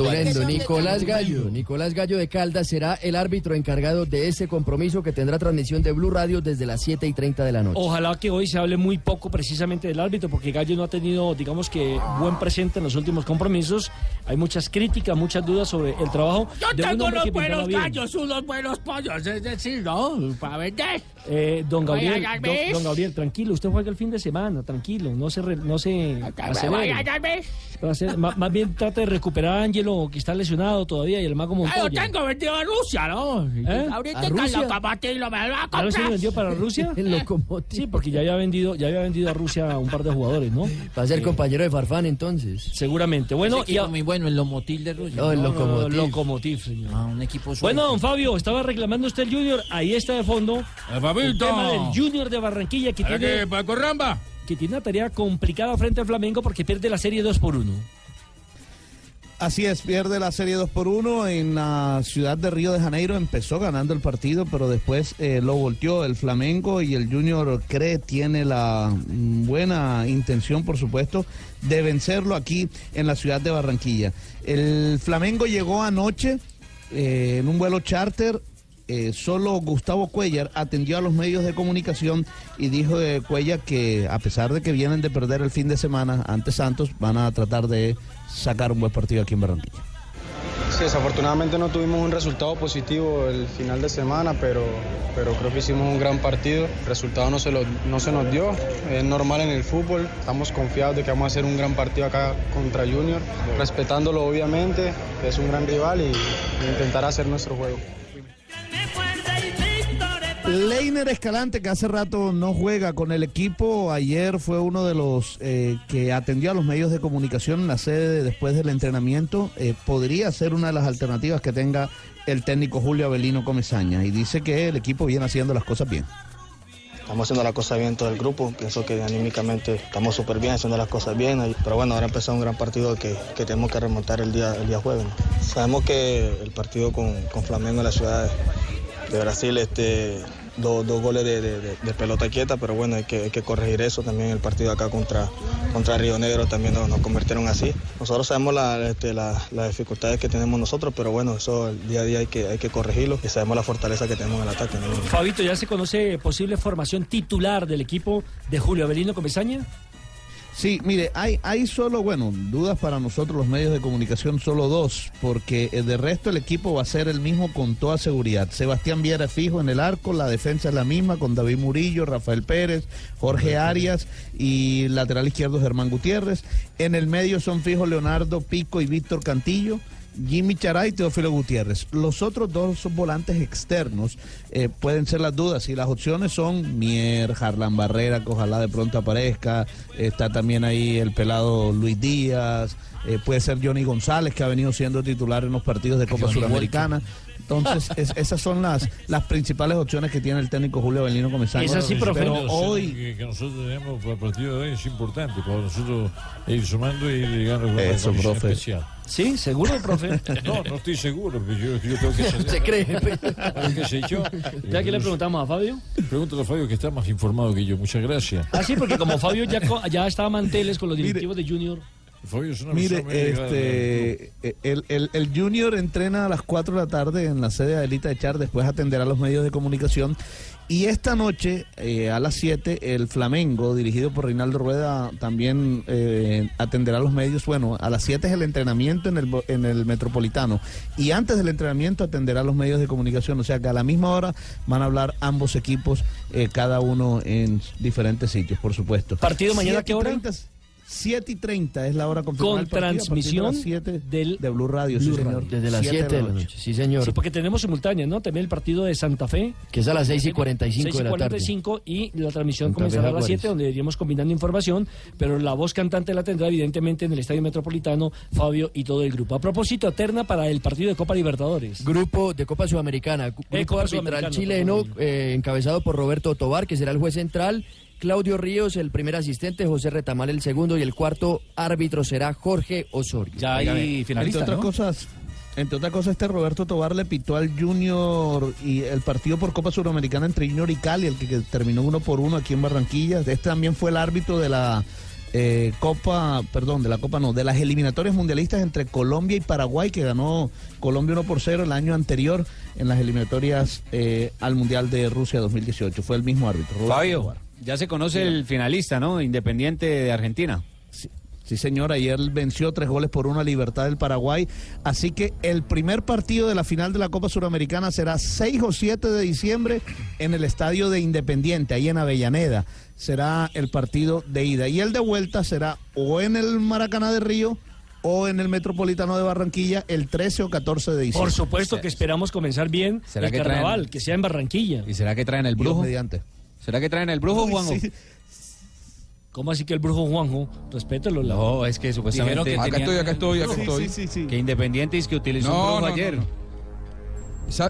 Valencia. Nicolás Gallo. Nicolás Gallo de Caldas será el árbitro encargado de ese compromiso que tendrá transmisión de Blue Radio desde las 7 y 30 de la noche. Ojalá que hoy se hable muy poco precisamente del árbitro, porque Gallo no ha tenido, digamos que, buen presente en los últimos compromisos. Hay muchas críticas, muchas dudas sobre el trabajo Yo de un tengo unos buenos bien. gallos, unos buenos pollos, es decir, ¿no? Para vender. Eh, don Gabriel, Oiga, don, don Gabriel, tranquilo, usted juega el fin de semana, tranquilo, no se, re- no se acelere. Oiga, más, más bien trate de recuperar a Ángelo, que está lesionado todavía, y el mago Ah, lo Montoya. tengo vendido a Rusia, ¿no? ¿Eh? Ahorita ¿A Rusia? el locomotiv me lo va a ¿Ya lo se comprar. vendió para Rusia? El locomotiv. Sí, porque ya había vendido, ya había vendido a Rusia a un par de jugadores, ¿no? Va a ser Eh, compañero de Farfán entonces. Seguramente. Bueno, y a- muy bueno, el Lomotil de Rusia. No, el. Lokomotiv, señor. Ah, un equipo Bueno, don Fabio, estaba reclamando usted el Junior. Ahí está de fondo. El Fabito. tema del Junior de Barranquilla que tiene una tarea complicada frente al Flamengo porque pierde la serie 2 por 1. Así es, pierde la serie 2 por 1 en la ciudad de Río de Janeiro. Empezó ganando el partido, pero después eh, lo volteó el Flamengo y el Junior cree, tiene la mm, buena intención, por supuesto, de vencerlo aquí en la ciudad de Barranquilla. El Flamengo llegó anoche eh, en un vuelo charter. Eh, solo Gustavo Cuellar atendió a los medios de comunicación y dijo de Cuellar que a pesar de que vienen de perder el fin de semana ante Santos, van a tratar de sacar un buen partido aquí en Barranquilla. Sí, desafortunadamente no tuvimos un resultado positivo el final de semana, pero, pero creo que hicimos un gran partido. El resultado no se, lo- no se nos dio. Es normal en el fútbol. Estamos confiados de que vamos a hacer un gran partido acá contra Junior, respetándolo obviamente, que es un gran rival y intentar hacer nuestro juego. Leiner Escalante, que hace rato no juega con el equipo, ayer fue uno de los eh, que atendió a los medios de comunicación en la sede después del entrenamiento. Eh, podría ser una de las alternativas que tenga el técnico Julio Avelino Comesaña y dice que el equipo viene haciendo las cosas bien. Estamos haciendo las cosas bien todo el grupo. Pienso que anímicamente estamos súper bien, haciendo las cosas bien. Pero bueno, ahora empezó un gran partido que, tenemos que remontar el día, el día jueves. Sabemos que el partido con, con Flamengo en la ciudad de Brasil, este, do- dos goles de, de- pelota quieta, pero bueno, hay que, corregir eso. También el partido acá contra, contra Río Negro también nos, nos convirtieron así. Nosotros sabemos la- este, la- las dificultades que tenemos nosotros, pero bueno, eso el día a día hay que, hay que corregirlo y sabemos la fortaleza que tenemos en el ataque. ¿no? Fabito, ¿ya se conoce posible formación titular del equipo de Julio Avelino Comesaña? Sí, mire, hay, hay solo, bueno, dudas para nosotros los medios de comunicación, solo dos, porque eh, de resto el equipo va a ser el mismo con toda seguridad. Sebastián Viera fijo en el arco, la defensa es la misma con David Murillo, Rafael Pérez, Jorge Arias y lateral izquierdo Germán Gutiérrez. En el medio son fijos Leonardo Pico y Víctor Cantillo. Jimmy Chará y Teófilo Gutiérrez. Los otros dos son volantes externos. eh, pueden ser las dudas. Y las opciones son Mier, Harlan Barrera, que ojalá de pronto aparezca. Está también ahí el pelado Luis Díaz. eh, puede ser Johnny González, que ha venido siendo titular en los partidos de Copa Johnny Sudamericana. Entonces, es- esas son las, las principales opciones que tiene el técnico Julio Belino Comenzando. Pero hoy, que, que nosotros tenemos para el partido de hoy es importante para nosotros ir sumando y llegar a una Eso, profe. especial. Sí, seguro, profe. No, no estoy seguro, pero yo, yo tengo que ser. Se cree. ¿Qué sé yo? ¿Ya que le preguntamos a Fabio? Pregúntale a Fabio que está más informado que yo. Muchas gracias. Ah, sí, porque como Fabio ya, ya estaba manteles con los directivos de Junior. Fabio es una Mire, este, el, el- el Junior entrena a las 4 de la tarde en la sede de Adelita de Char, después atenderá a los medios de comunicación. Y esta noche, eh, a las 7, el Flamengo, dirigido por Reinaldo Rueda, también eh, atenderá a los medios. Bueno, a las 7 es el entrenamiento en el, bo- en el Metropolitano. Y antes del entrenamiento atenderá a los medios de comunicación. O sea que a la misma hora van a hablar ambos equipos, eh, cada uno en diferentes sitios, por supuesto. ¿Partido mañana a qué hora? 7 y 30 es la hora confirmada. Con de transmisión 7 del de Blue Radio, sí, señor. Desde las 7 de la noche. Sí, señor. Sí, porque tenemos simultánea, ¿no? También el partido de Santa Fe. Que es a las 6 y 45 6 y de la tarde. 45 y la transmisión Santa comenzará Fe a las Jaguares. 7, donde iríamos combinando información, pero la voz cantante la tendrá evidentemente en el Estadio Metropolitano Fabio y todo el grupo. A propósito, Eterna para el partido de Copa Libertadores. Grupo de Copa Sudamericana. Grupo Eh, Copa arbitral Sudamericana, chileno eh, encabezado por Roberto Tobar, que será el juez central. Claudio Ríos, el primer asistente, José Retamal, el segundo, y el cuarto árbitro será Jorge Osorio. Entre otras cosas, entre otras cosas, este Roberto Tobar le pitó al Junior y el partido por Copa Suramericana entre Junior y Cali, el que, que terminó uno por uno aquí en Barranquilla. Este también fue el árbitro de la eh, Copa, perdón, de la Copa no, de las eliminatorias mundialistas entre Colombia y Paraguay, que ganó Colombia 1 por 0 el año anterior en las eliminatorias eh, al Mundial de Rusia 2018. Fue el mismo árbitro. Roberto Fabio, Tobar. Ya se conoce el finalista, ¿no? Independiente de Argentina. Sí, señor, ayer venció tres goles por uno a Libertad del Paraguay. Así que el primer partido de la final de la Copa Suramericana será 6 o 7 de diciembre en el estadio de Independiente, ahí en Avellaneda. Será el partido de ida. Y el de vuelta será o en el Maracaná de Río o en el Metropolitano de Barranquilla el 13 o 14 de diciembre. Por supuesto que esperamos comenzar bien ¿Será el que traen- carnaval, que sea en Barranquilla. ¿Y será que traen el Dios brujo? mediante. ¿Será que traen el brujo, Uy, Juanjo? sí. ¿Cómo así que el brujo Juanjo? Respételo. la- No, es que supuestamente... Que Acá tenían- estoy, acá estoy, acá Sí, estoy. sí, sí, sí. Que Independiente es que utilizó un No, brujo no, no, ayer. no.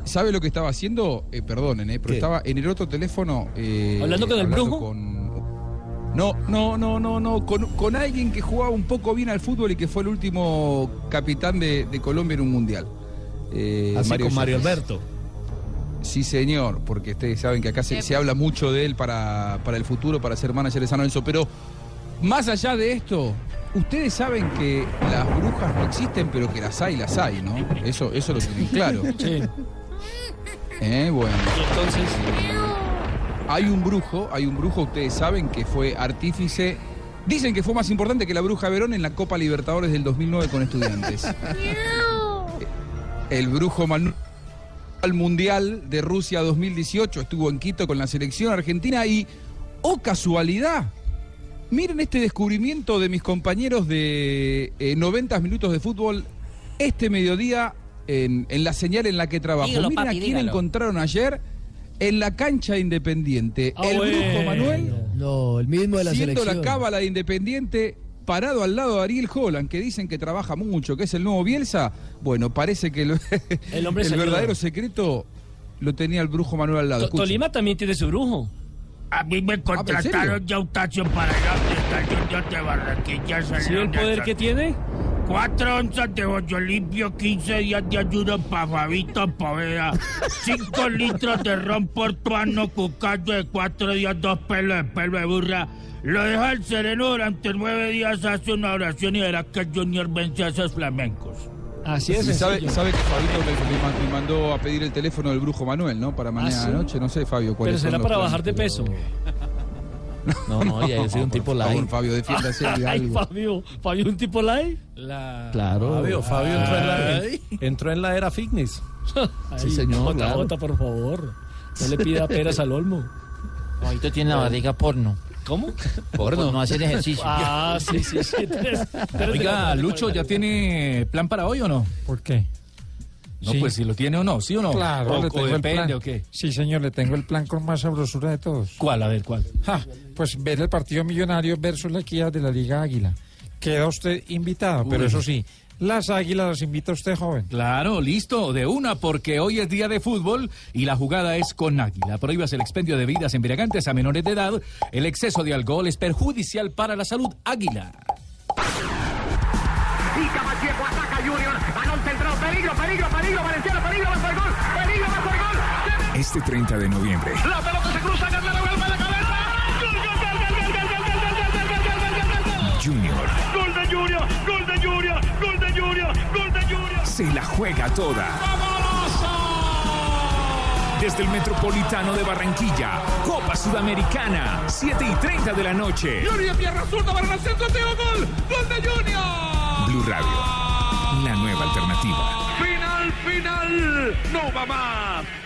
¿Sabe lo que estaba haciendo? Eh, perdonen, eh, pero ¿Qué? estaba en el otro teléfono. eh, ¿Hablando con el brujo? con- No, no, no, no, no. Con, con alguien que jugaba un poco bien al fútbol y que fue el último capitán de, de Colombia en un mundial. Eh, Así con Mario. Alberto. Sí, señor, porque ustedes saben que acá se, se habla mucho de él para, para el futuro, para ser manager de San Lorenzo. Pero más allá de esto, ustedes saben que las brujas no existen, pero que las hay, las hay, ¿no? Eso, eso lo tienen claro. Sí. Eh, bueno. entonces. Hay un brujo, hay un brujo, ustedes saben, que fue artífice. Dicen que fue más importante que la bruja Verón en la Copa Libertadores del 2009 con estudiantes. El brujo Manuel al Mundial de Rusia 2018 estuvo en Quito con la selección argentina y, oh casualidad, miren este descubrimiento de mis compañeros de eh, 90 minutos de fútbol este mediodía en, en la señal en la que trabajo. Dígalo, miren papi, a quién dígalo. encontraron ayer en la cancha de Independiente. Ah, el brujo bueno. Manuel No, el mismo de la siendo selección. la cábala de Independiente parado al lado de Ariel Holland, que dicen que trabaja mucho, que es el nuevo Bielsa, bueno, parece que el, El hombre se verdadero secreto lo tenía el brujo Manuel al lado. Tolima también tiene su brujo. A mí me ¿en serio? contrataron ya Eustacio para ir a prestar Junior de Barranquilla. ¿Sí el poder que tiene? Cuatro onzas de bollo limpio, 15 días de ayuno para Fabito Poveda, cinco litros de ron portuano, cucayo de cuatro días, dos pelos de pelo de burra. Lo deja el sereno durante nueve días, hace una oración y verá que Junior vence a esos flamencos. Así es. sabe, sencillo. sabe que Fabito man- le mandó a pedir el teléfono del brujo Manuel, ¿no? Para mañana ¿Ah, sí? anoche, no sé, Fabio. Pero cuáles son será para bajar de pero- peso. No, no, ya yo soy un tipo Por favor, light. Fabio, defiéndase de algo. Fabio, Fabio, un tipo light. Claro. Fabio, Fabio entró, en la, entró en la era fitness. Ay, señor, Jota, claro. Jota, por favor. No le pida peras al olmo. Ahorita tiene la barriga porno. ¿Cómo? Por no hacer ejercicio. Ah, sí, sí, sí. Tres- tres Oiga, Lucho, ¿ya tiene plan para hoy o no? ¿Por qué? No, Sí. pues si lo tiene o no, ¿sí o no? Claro, o, le o tengo el depende plan. o qué. Sí, señor, le tengo el plan con más sabrosura de todos. ¿Cuál? A ver, ¿cuál? Ja, pues ver el partido millonario versus la equidad de la Liga Águila. Queda usted invitado, pero eso sí, las águilas las invita usted, joven. Claro, listo, de una, porque hoy es día de fútbol y la jugada es con Águila. Prohíbas el expendio de bebidas embriagantes a menores de edad. El exceso de alcohol es perjudicial para la salud. Águila. Y Camacheco ataca a Junior. Peligro, peligro. Valenciano, peligro. Va por gol. Peligro, va por gol. Este 30 de noviembre, La pelota se cruza. Guerrero golpe de cabeza. Gol, gol, gol, gol, gol, gol, gol, gol, gol, gol, gol, gol, gol, gol, gol. Junior Gol de Junior. Gol de Junior. Gol de Junior. Gol de Junior. se la juega toda. Desde el Metropolitano de Barranquilla, Copa Sudamericana, 7 y 30 de la noche. Junior pierna zurda para el centro. Teo gol. Gol No va.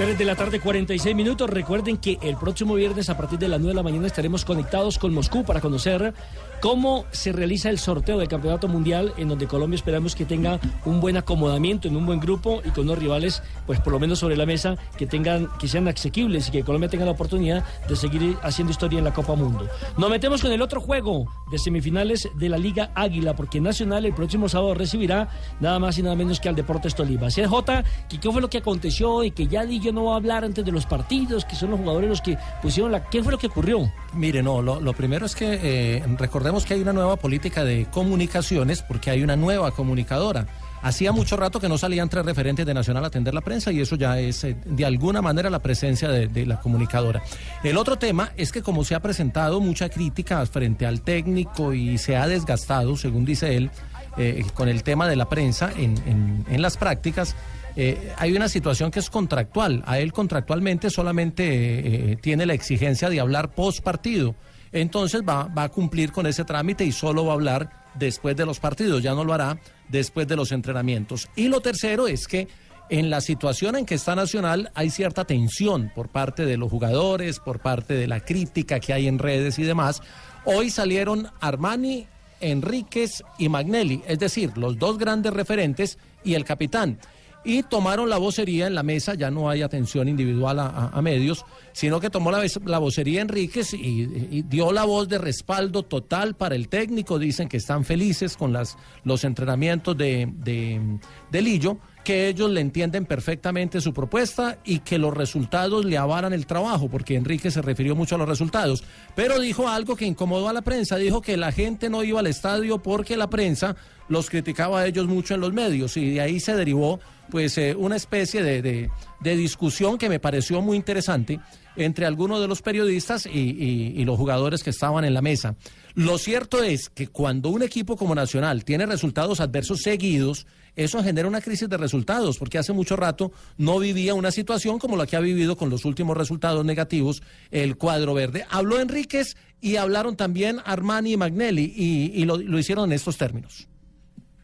3 de la tarde, 46 minutos. Recuerden que el próximo viernes a partir de las 9 de la mañana estaremos conectados con Moscú para conocer cómo se realiza el sorteo del Campeonato Mundial, en donde Colombia esperamos que tenga un buen acomodamiento en un buen grupo y con unos rivales, pues por lo menos sobre la mesa, que tengan, que sean asequibles y que Colombia tenga la oportunidad de seguir haciendo historia en la Copa Mundo. Nos metemos con el otro juego de semifinales de la Liga Águila, porque Nacional el próximo sábado recibirá nada más y nada menos que al Deportes Tolima. Que qué fue lo que aconteció y que ya di no va a hablar antes de los partidos, que son los jugadores los que pusieron la... ¿Qué fue lo que ocurrió? Mire, no, lo, primero es que eh, recordemos que hay una nueva política de comunicaciones porque hay una nueva comunicadora. Hacía mucho rato que no salían tres referentes de Nacional a atender la prensa y eso ya es eh, de alguna manera la presencia de, la comunicadora. El otro tema es que como se ha presentado mucha crítica frente al técnico y se ha desgastado, según dice él, eh, con el tema de la prensa en, en- en las prácticas, eh, hay una situación que es contractual. A él contractualmente solamente eh, eh, tiene la exigencia de hablar post partido. Entonces va, va a cumplir con ese trámite y solo va a hablar después de los partidos, ya no lo hará después de los entrenamientos. Y lo tercero es que en la situación en que está Nacional hay cierta tensión por parte de los jugadores, por parte de la crítica que hay en redes y demás. Hoy salieron Armani, Enríquez y Magnelli, es decir, los dos grandes referentes y el capitán. Y tomaron la vocería en la mesa, ya no hay atención individual a, medios, sino que tomó la, la vocería Enríquez y, y dio la voz de respaldo total para el técnico. Dicen que están felices con las, los entrenamientos de, de, de Lillo, que ellos le entienden perfectamente su propuesta y que los resultados le avaran el trabajo, porque Enrique se refirió mucho a los resultados. Pero dijo algo que incomodó a la prensa, dijo que la gente no iba al estadio porque la prensa los criticaba a ellos mucho en los medios y de ahí se derivó pues eh, una especie de, de- discusión que me pareció muy interesante entre algunos de los periodistas y, y- y los jugadores que estaban en la mesa. Lo cierto es que cuando un equipo como Nacional tiene resultados adversos seguidos, eso genera una crisis de resultados, porque hace mucho rato no vivía una situación como la que ha vivido con los últimos resultados negativos el cuadro verde. Habló Enríquez y hablaron también Armani y Magnelli y, lo hicieron en estos términos.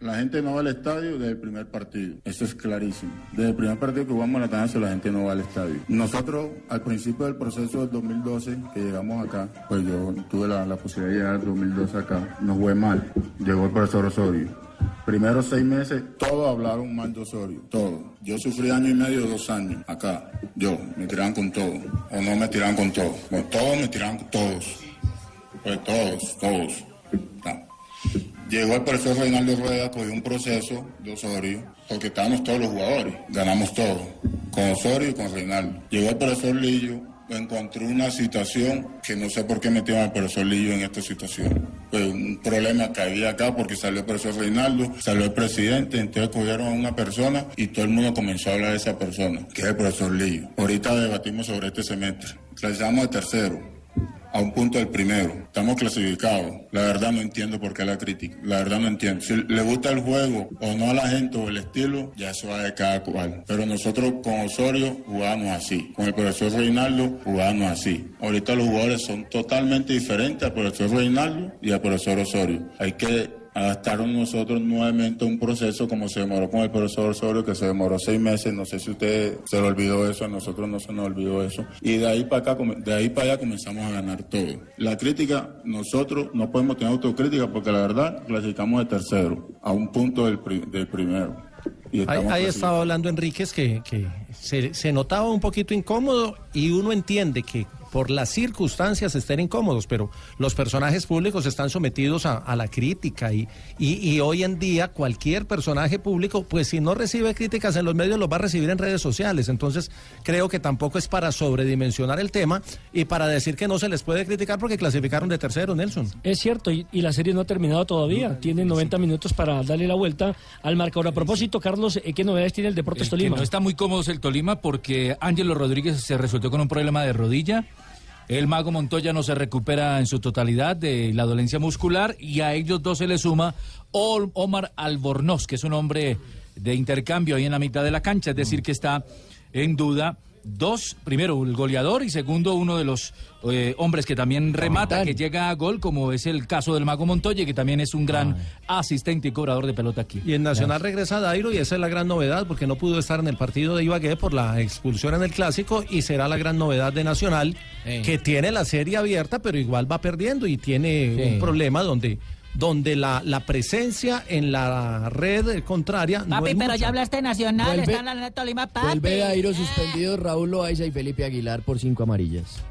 La gente no va al estadio desde el primer partido. Eso es clarísimo. Desde el primer partido que jugamos la Atanasio, la gente no va al estadio. Nosotros, al principio del proceso del 2012, que llegamos acá, pues yo tuve la, la posibilidad de llegar al 2012 acá. Nos fue mal. Llegó el profesor Osorio. Primeros seis meses, todos hablaron mal de Osorio. Todos. Yo sufrí año y medio, dos años acá. Yo, me tiraban con todo. O no me tiraban con todo. Con todos me tiraban con todos. Pues todos, todos. Llegó el profesor Reinaldo Rueda, cogió un proceso de Osorio, porque estábamos todos los jugadores, ganamos todos, con Osorio y con Reinaldo. Llegó el profesor Lillo, encontró una situación que no sé por qué metieron al profesor Lillo en esta situación. Pues un problema que había acá porque salió el profesor Reinaldo, salió el presidente, entonces cogieron a una persona y todo el mundo comenzó a hablar de esa persona, que es el profesor Lillo. Ahorita debatimos sobre este semestre. Clasificamos de tercero a un punto del primero. Estamos clasificados. La verdad no entiendo por qué la crítica. La verdad no entiendo. Si le gusta el juego o no a la gente o el estilo, ya eso va de cada cual. Pero nosotros con Osorio jugamos así. Con el profesor Reinaldo jugamos así. Ahorita los jugadores son totalmente diferentes al profesor Reinaldo y al profesor Osorio. Hay que adaptaron nosotros nuevamente un proceso como se demoró con el profesor Osorio, que se demoró seis meses. No sé si usted se le olvidó eso, a nosotros no se nos olvidó eso. Y de ahí para acá, de ahí para allá comenzamos a ganar todo. La crítica, nosotros no podemos tener autocrítica porque la verdad clasificamos de tercero, a un punto del, pri- del primero. Y Ahí, estaba hablando Enríquez que, que se, se notaba un poquito incómodo y uno entiende que por las circunstancias estén incómodos, pero los personajes públicos están sometidos a, a la crítica y, y, y hoy en día cualquier personaje público, pues si no recibe críticas en los medios, los va a recibir en redes sociales. Entonces creo que tampoco es para sobredimensionar el tema y para decir que no se les puede criticar porque clasificaron de tercero, Nelson. Es cierto, y, y la serie no ha terminado todavía. Tiene 90 minutos para darle la vuelta al marcador. A propósito, Carlos, ¿eh, ¿qué novedades tiene el Deportes El que Tolima? no está muy cómodo es el Tolima porque Ángelo Rodríguez se resolvió con un problema de rodilla. El mago Montoya no se recupera en su totalidad de la dolencia muscular y a ellos dos se le suma Omar Albornoz, que es un hombre de intercambio ahí en la mitad de la cancha, es decir, que está en duda. Dos, primero el goleador y segundo uno de los eh, hombres que también remata, que llega a gol, como es el caso del mago Montoya, que también es un gran asistente y cobrador de pelota aquí. Y en Nacional regresa Dairo y esa es la gran novedad porque no pudo estar en el partido de Ibagué por la expulsión en el clásico y será la gran novedad de Nacional Sí. que tiene la serie abierta pero igual va perdiendo y tiene Sí. un problema donde donde la, la presencia en la red contraria no Papi, es pero mucha. ya hablaste de Nacional, Vuelve- está en la Tolima, papi. Vuelve Dairo suspendido, Raúl Loaiza y Felipe Aguilar por cinco amarillas.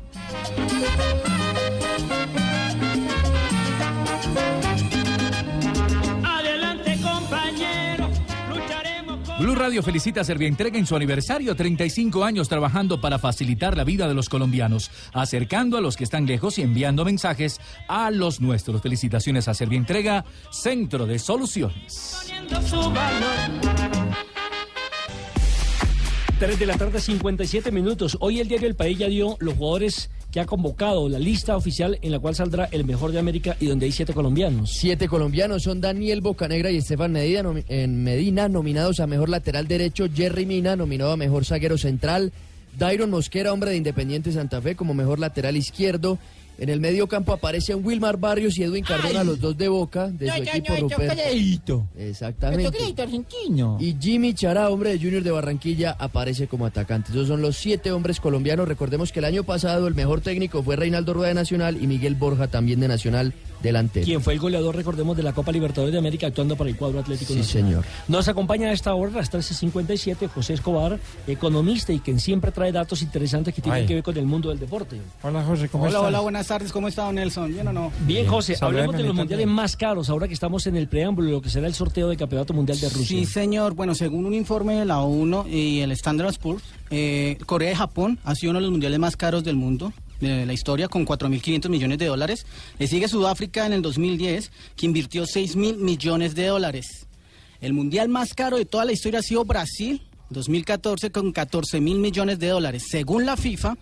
Blue Radio felicita a Servientrega en su aniversario, 35 años trabajando para facilitar la vida de los colombianos, acercando a los que están lejos y enviando mensajes a los nuestros. Felicitaciones a Servientrega, Centro de Soluciones. poniendo su valor. 3 de la tarde, 57 minutos. Hoy el diario El País ya dio los jugadores que ha convocado, la lista oficial en la cual saldrá el mejor de América y donde hay siete colombianos. Siete colombianos son Daniel Bocanegra y Estefan Medina, en Medina, nominados a mejor lateral derecho, Jerry Mina, nominado a mejor zaguero central, Dairon Mosquera, hombre de Independiente Santa Fe, como mejor lateral izquierdo. En el medio campo aparecen Wilmar Barrios y Edwin Cardona, los dos de Boca, de su No, equipo no, Ruperto. Exactamente. argentino. Y Jimmy Chará, hombre de Junior de Barranquilla, aparece como atacante. Esos son los siete hombres colombianos. Recordemos que el año pasado el mejor técnico fue Reinaldo Rueda de Nacional y Miguel Borja también de Nacional delantero. Quien fue el goleador, recordemos, de la Copa Libertadores de América actuando para el cuadro Atlético Sí, Nacional. señor. Nos acompaña a esta hora, a las 13.57, José Escobar, economista y quien siempre trae datos interesantes que tienen Ay. que ver con el mundo del deporte. Hola José, ¿cómo Hola, estás? hola, buenas tardes. ¿Cómo está, don Nelson? ¿Bien o no? Bien, José, Saludame, hablemos de los mundiales más caros, ahora que estamos en el preámbulo de lo que será el sorteo del Campeonato Mundial de Rusia. Sí, señor. Bueno, según un informe de la ONU y el Standard Poor's, eh, Corea y Japón ha sido uno de los mundiales más caros del mundo de la historia con 4.500 millones de dólares. Le sigue Sudáfrica en el 2010, que invirtió 6.000 millones de dólares. El mundial más caro de toda la historia ha sido Brasil, 2014, con 14 mil millones de dólares. Según la FIFA,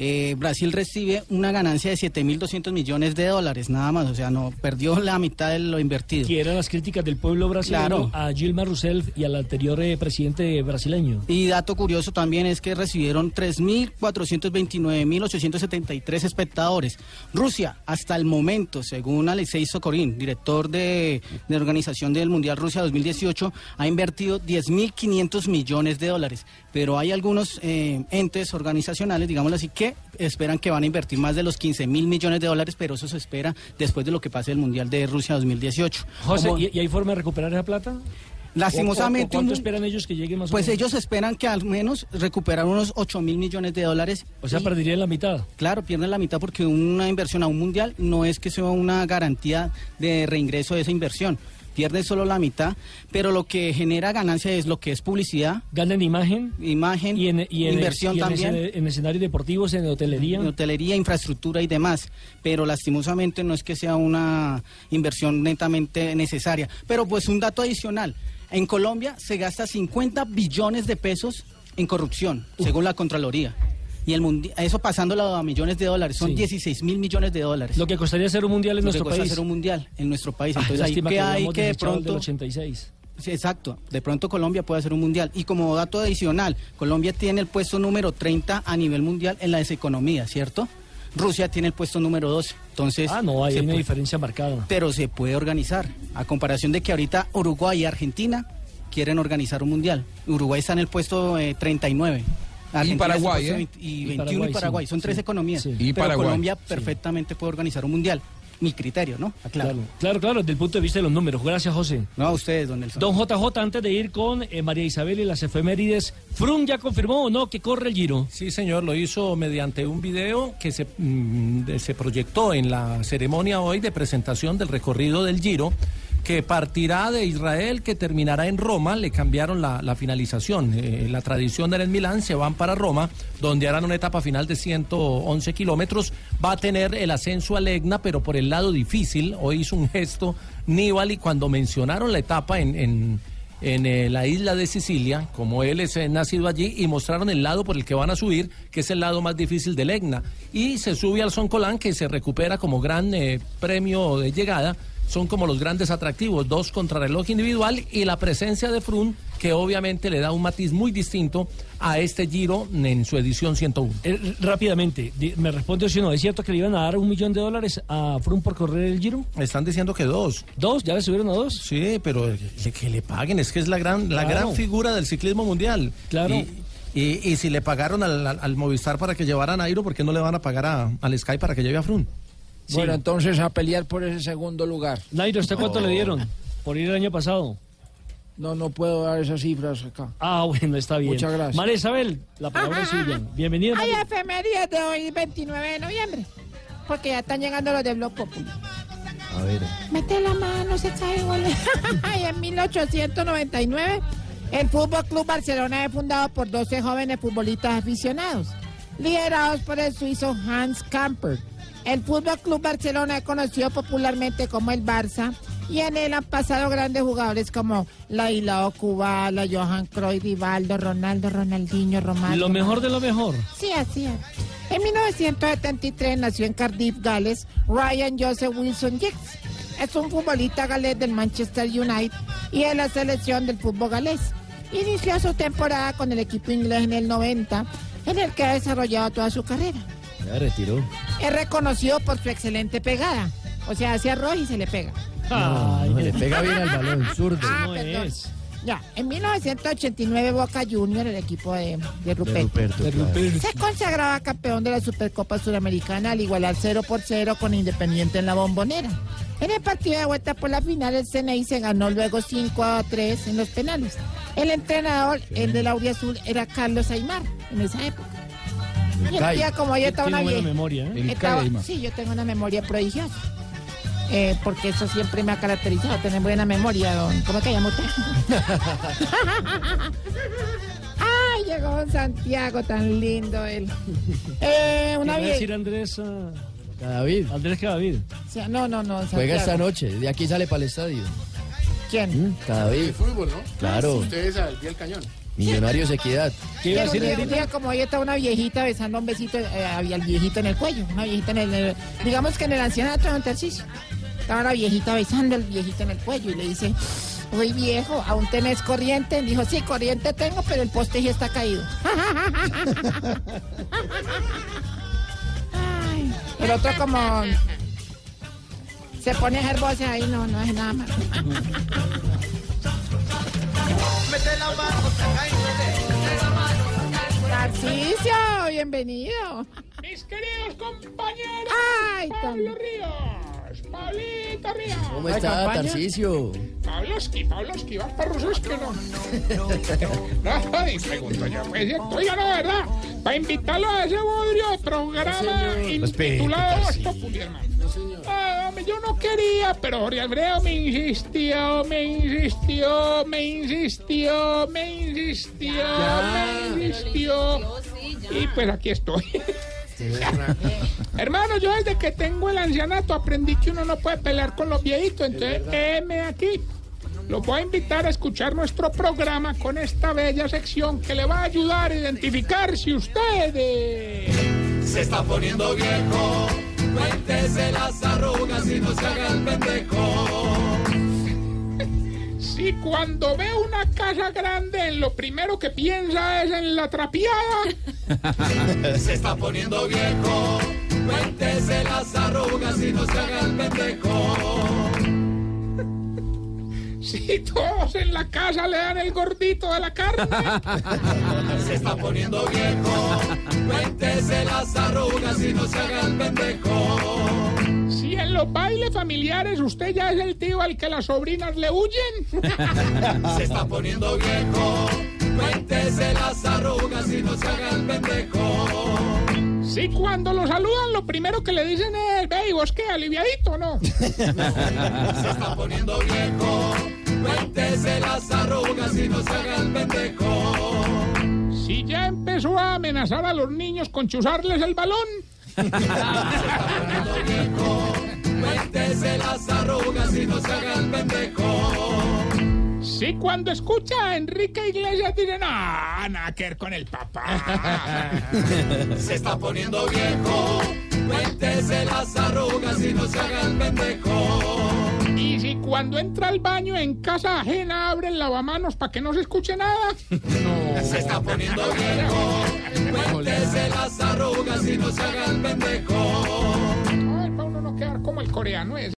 eh, Brasil recibe una ganancia de 7.200 millones de dólares, nada más. O sea, no perdió la mitad de lo invertido. Que eran las críticas del pueblo brasileño Claro. a Gilma Rousseff y al anterior eh, presidente brasileño. Y dato curioso también es que recibieron 3.429.873 espectadores. Rusia, hasta el momento, según Alexei Sokorin, director de, de organización del Mundial Rusia 2018, ha invertido 10.500 millones de dólares. Pero hay algunos eh, entes organizacionales, digámoslo así, que esperan que van a invertir más de los 15 mil millones de dólares, pero eso se espera después de lo que pase el Mundial de Rusia 2018. José, ¿y, y hay forma de recuperar esa plata? Lastimosamente, ¿O- o- o ¿Cuánto esperan ellos que lleguen más o Pues menos? ellos esperan que al menos recuperar unos 8 mil millones de dólares. O sea, perderían la mitad. Claro, pierden la mitad porque una inversión a un mundial no es que sea una garantía de reingreso de esa inversión. Pierde solo la mitad, pero lo que genera ganancia es lo que es publicidad. Ganan imagen. Imagen, Y en, y en- inversión y en también. en escenarios deportivos, en hotelería. en hotelería, infraestructura y demás, pero lastimosamente no es que sea una inversión netamente necesaria. Pero pues un dato adicional, en Colombia se gasta 50 billones de pesos en corrupción, según la Contraloría. Y el mundi- eso pasándolo a millones de dólares, son Sí. 16 mil millones de dólares. Lo que costaría hacer un mundial en Lo que nuestro cuesta país. hacer un mundial en nuestro país. Ah, Entonces, ahí lástima que que hay que de pronto... 86. Sí, exacto. De pronto Colombia puede hacer un mundial. Y como dato adicional, Colombia tiene el puesto número 30 a nivel mundial en la deseconomía, ¿cierto? Rusia tiene el puesto número 12. Entonces, Ah, no, hay una diferencia marcada. pero se puede organizar. A comparación de que ahorita Uruguay y Argentina quieren organizar un mundial. Uruguay está en el puesto eh, 39. Argentina Paraguay, ¿eh? el puesto 20 y Y 21 Paraguay, y Paraguay. sí, Son tres sí. economías. Sí. Y Pero Paraguay. Colombia perfectamente puede organizar un mundial. Mi criterio, ¿no? Aclaro. Claro, claro, claro, desde el punto de vista de los números. Gracias, José. No, a ustedes, don Nelson. Don JJ, antes de ir con eh, María Isabel y las efemérides, ¿Frun ya confirmó o no que corre el Giro? Sí, señor, lo hizo mediante un video que se, mm, se proyectó en la ceremonia hoy de presentación del recorrido del Giro, que partirá de Israel, que terminará en Roma. Le cambiaron la, finalización. Eh, la tradición en Milán, se van para Roma, donde harán una etapa final de 111 kilómetros. Va a tener el ascenso a Legna, pero por el lado difícil. Hoy hizo un gesto Nibali cuando mencionaron la etapa en- en eh, la isla de Sicilia, como él es eh, nacido allí, y mostraron el lado por el que van a subir, que es el lado más difícil del Egna. Y se sube al Son Colán, que se recupera como gran eh, premio de llegada. Son como los grandes atractivos, dos contrarreloj individual y la presencia de Frun, que obviamente le da un matiz muy distinto a este Giro en su edición 101. Eh, rápidamente, me responde si no. ¿Es cierto que le iban a dar un millón de dólares a Frun por correr el Giro? Están diciendo que dos. ¿Dos? ¿Ya le subieron a dos? Sí, pero le- que le paguen, es que es la gran, la gran figura del ciclismo mundial. Claro. Y, y- y si le pagaron al, al- al Movistar para que llevara a Nairo, ¿por qué no le van a pagar a- al Sky para que lleve a Frun? Bueno, entonces a pelear por ese segundo lugar. Nairo, ¿usted cuánto Oh. le dieron por ir el año pasado? No, no puedo dar esas cifras acá. Ah, bueno, está bien. Muchas gracias. María Isabel, la palabra es suya. Bienvenida. Hay efemérides de hoy, 29 de noviembre. Porque ya están llegando los de Blog Popular. A ver. Mete la mano, se cae gol. y en 1899, el Fútbol Club Barcelona es fundado por 12 jóvenes futbolistas aficionados, liderados por el suizo Hans Camper. El Fútbol Club Barcelona es conocido popularmente como el Barça. Y en él han pasado grandes jugadores como la Ilao Kubala, Johan Cruyff, Rivaldo, Ronaldo, Ronaldinho, Romario. Lo mejor de lo mejor. Sí, así es. En 1973 nació en Cardiff, Gales, Ryan Joseph Wilson Giggs. Es un futbolista galés del Manchester United y de la selección del fútbol galés. Inició su temporada con el equipo inglés en el 90, en el que ha desarrollado toda su carrera. Ya retiró. Es reconocido por su excelente pegada. O sea, hace arroz y se le pega. No, no, le pega bien al balón, zurdo. Ah, No perdón. es. Ya, en 1989 Boca Junior, el equipo de, de Ruperto, Ruperto, De claro. Ruperto. se consagraba campeón de la Supercopa Suramericana al igualar 0 por 0 con Independiente en la Bombonera. En el partido de vuelta por la final, el CNI se ganó luego 5 a 3 en los penales. El entrenador, el de la Azul, era Carlos Aymar en esa época. Y el día como yo estaba una buena vieja. memoria, ¿eh? El estaba-. Sí, yo tengo una memoria prodigiosa. Eh, porque eso siempre me ha caracterizado, tener buena memoria, don. ¿Cómo que llama usted? Ay, llegó don Santiago, tan lindo él. Eh, una ¿Qué va a decir. Andrés? ah, Cadavid. Andrés Cadavid. No, no, no. don Juega esta Santiago. noche. De aquí sale para el estadio. ¿Quién? Cadavid. De fútbol, ¿no? Claro. Ustedes al pie del cañón. Millonarios Equidad. Un, día, un día como hoy está una viejita besando un besito, eh, había el viejito en el cuello, una viejita en el, en el- digamos que en el ancianato de Tarcisio. Estaba la viejita besando al viejito en el cuello y le dice, uy viejo, ¿aún tenés corriente? Dijo, sí, corriente tengo, pero el poste ya está caído. Ay, el otro como se pone a hacer voces ahí, no, no es nada más. Mete la mano, saca y mete la mano. Tarcisio, bienvenido. Mis queridos compañeros. Ay, Pablo Ríos. Pablito Ríos. ¿Cómo está, Tarcisio? Pavlovsky, Pavlovsky, vas para Rususki, ¿no? Ay, pregunto yo, pues cierto. Oiga, no, ¿verdad? Para invitarlo a ese bodrio programa intitulado Voz Populi, hermano. Ah, yo no quería, pero Jorge Alfredo me insistió, me insistió, me insistió, me insistió, me insistió. Y pues aquí estoy. Hermano, yo desde que tengo el ancianato aprendí que uno no puede pelear con los viejitos, entonces heme aquí. Los voy a invitar a escuchar nuestro programa con esta bella sección que le va a ayudar a identificar si ustedes... Se está poniendo viejo. Cuéntese las arrugas y no se haga el pendejo. Si cuando ve una casa grande, lo primero que piensa es en la trapeada. Se está poniendo viejo. Cuéntese las arrugas y no se haga el pendejo. Si todos en la casa le dan el gordito de la carne. Se está poniendo viejo. Cuéntese las arrugas y no se haga el pendejo. Los bailes familiares usted ya es el tío al que las sobrinas le huyen. Se está poniendo viejo. Cuéntese las arrugas y no se haga el pendejo. Si cuando lo saludan lo primero que le dicen es, ve, ¿y vos qué, aliviadito, no? Se está poniendo viejo. Cuéntese las arrugas y no se haga el pendejo. Si ya empezó a amenazar a los niños con chuzarles el balón. Se está poniendo viejo. Cuéntese las arrugas y no se haga el pendejo. Si cuando escucha a Enrique Iglesias dice, no, nada que ver con el papá. Se está poniendo viejo. Cuéntese las arrugas y no se haga el pendejo. Y si cuando entra al baño en casa ajena abre el lavamanos para que no se escuche nada. Se está poniendo viejo. Cuéntese las arrugas y no se haga el pendejo. Como el coreano es.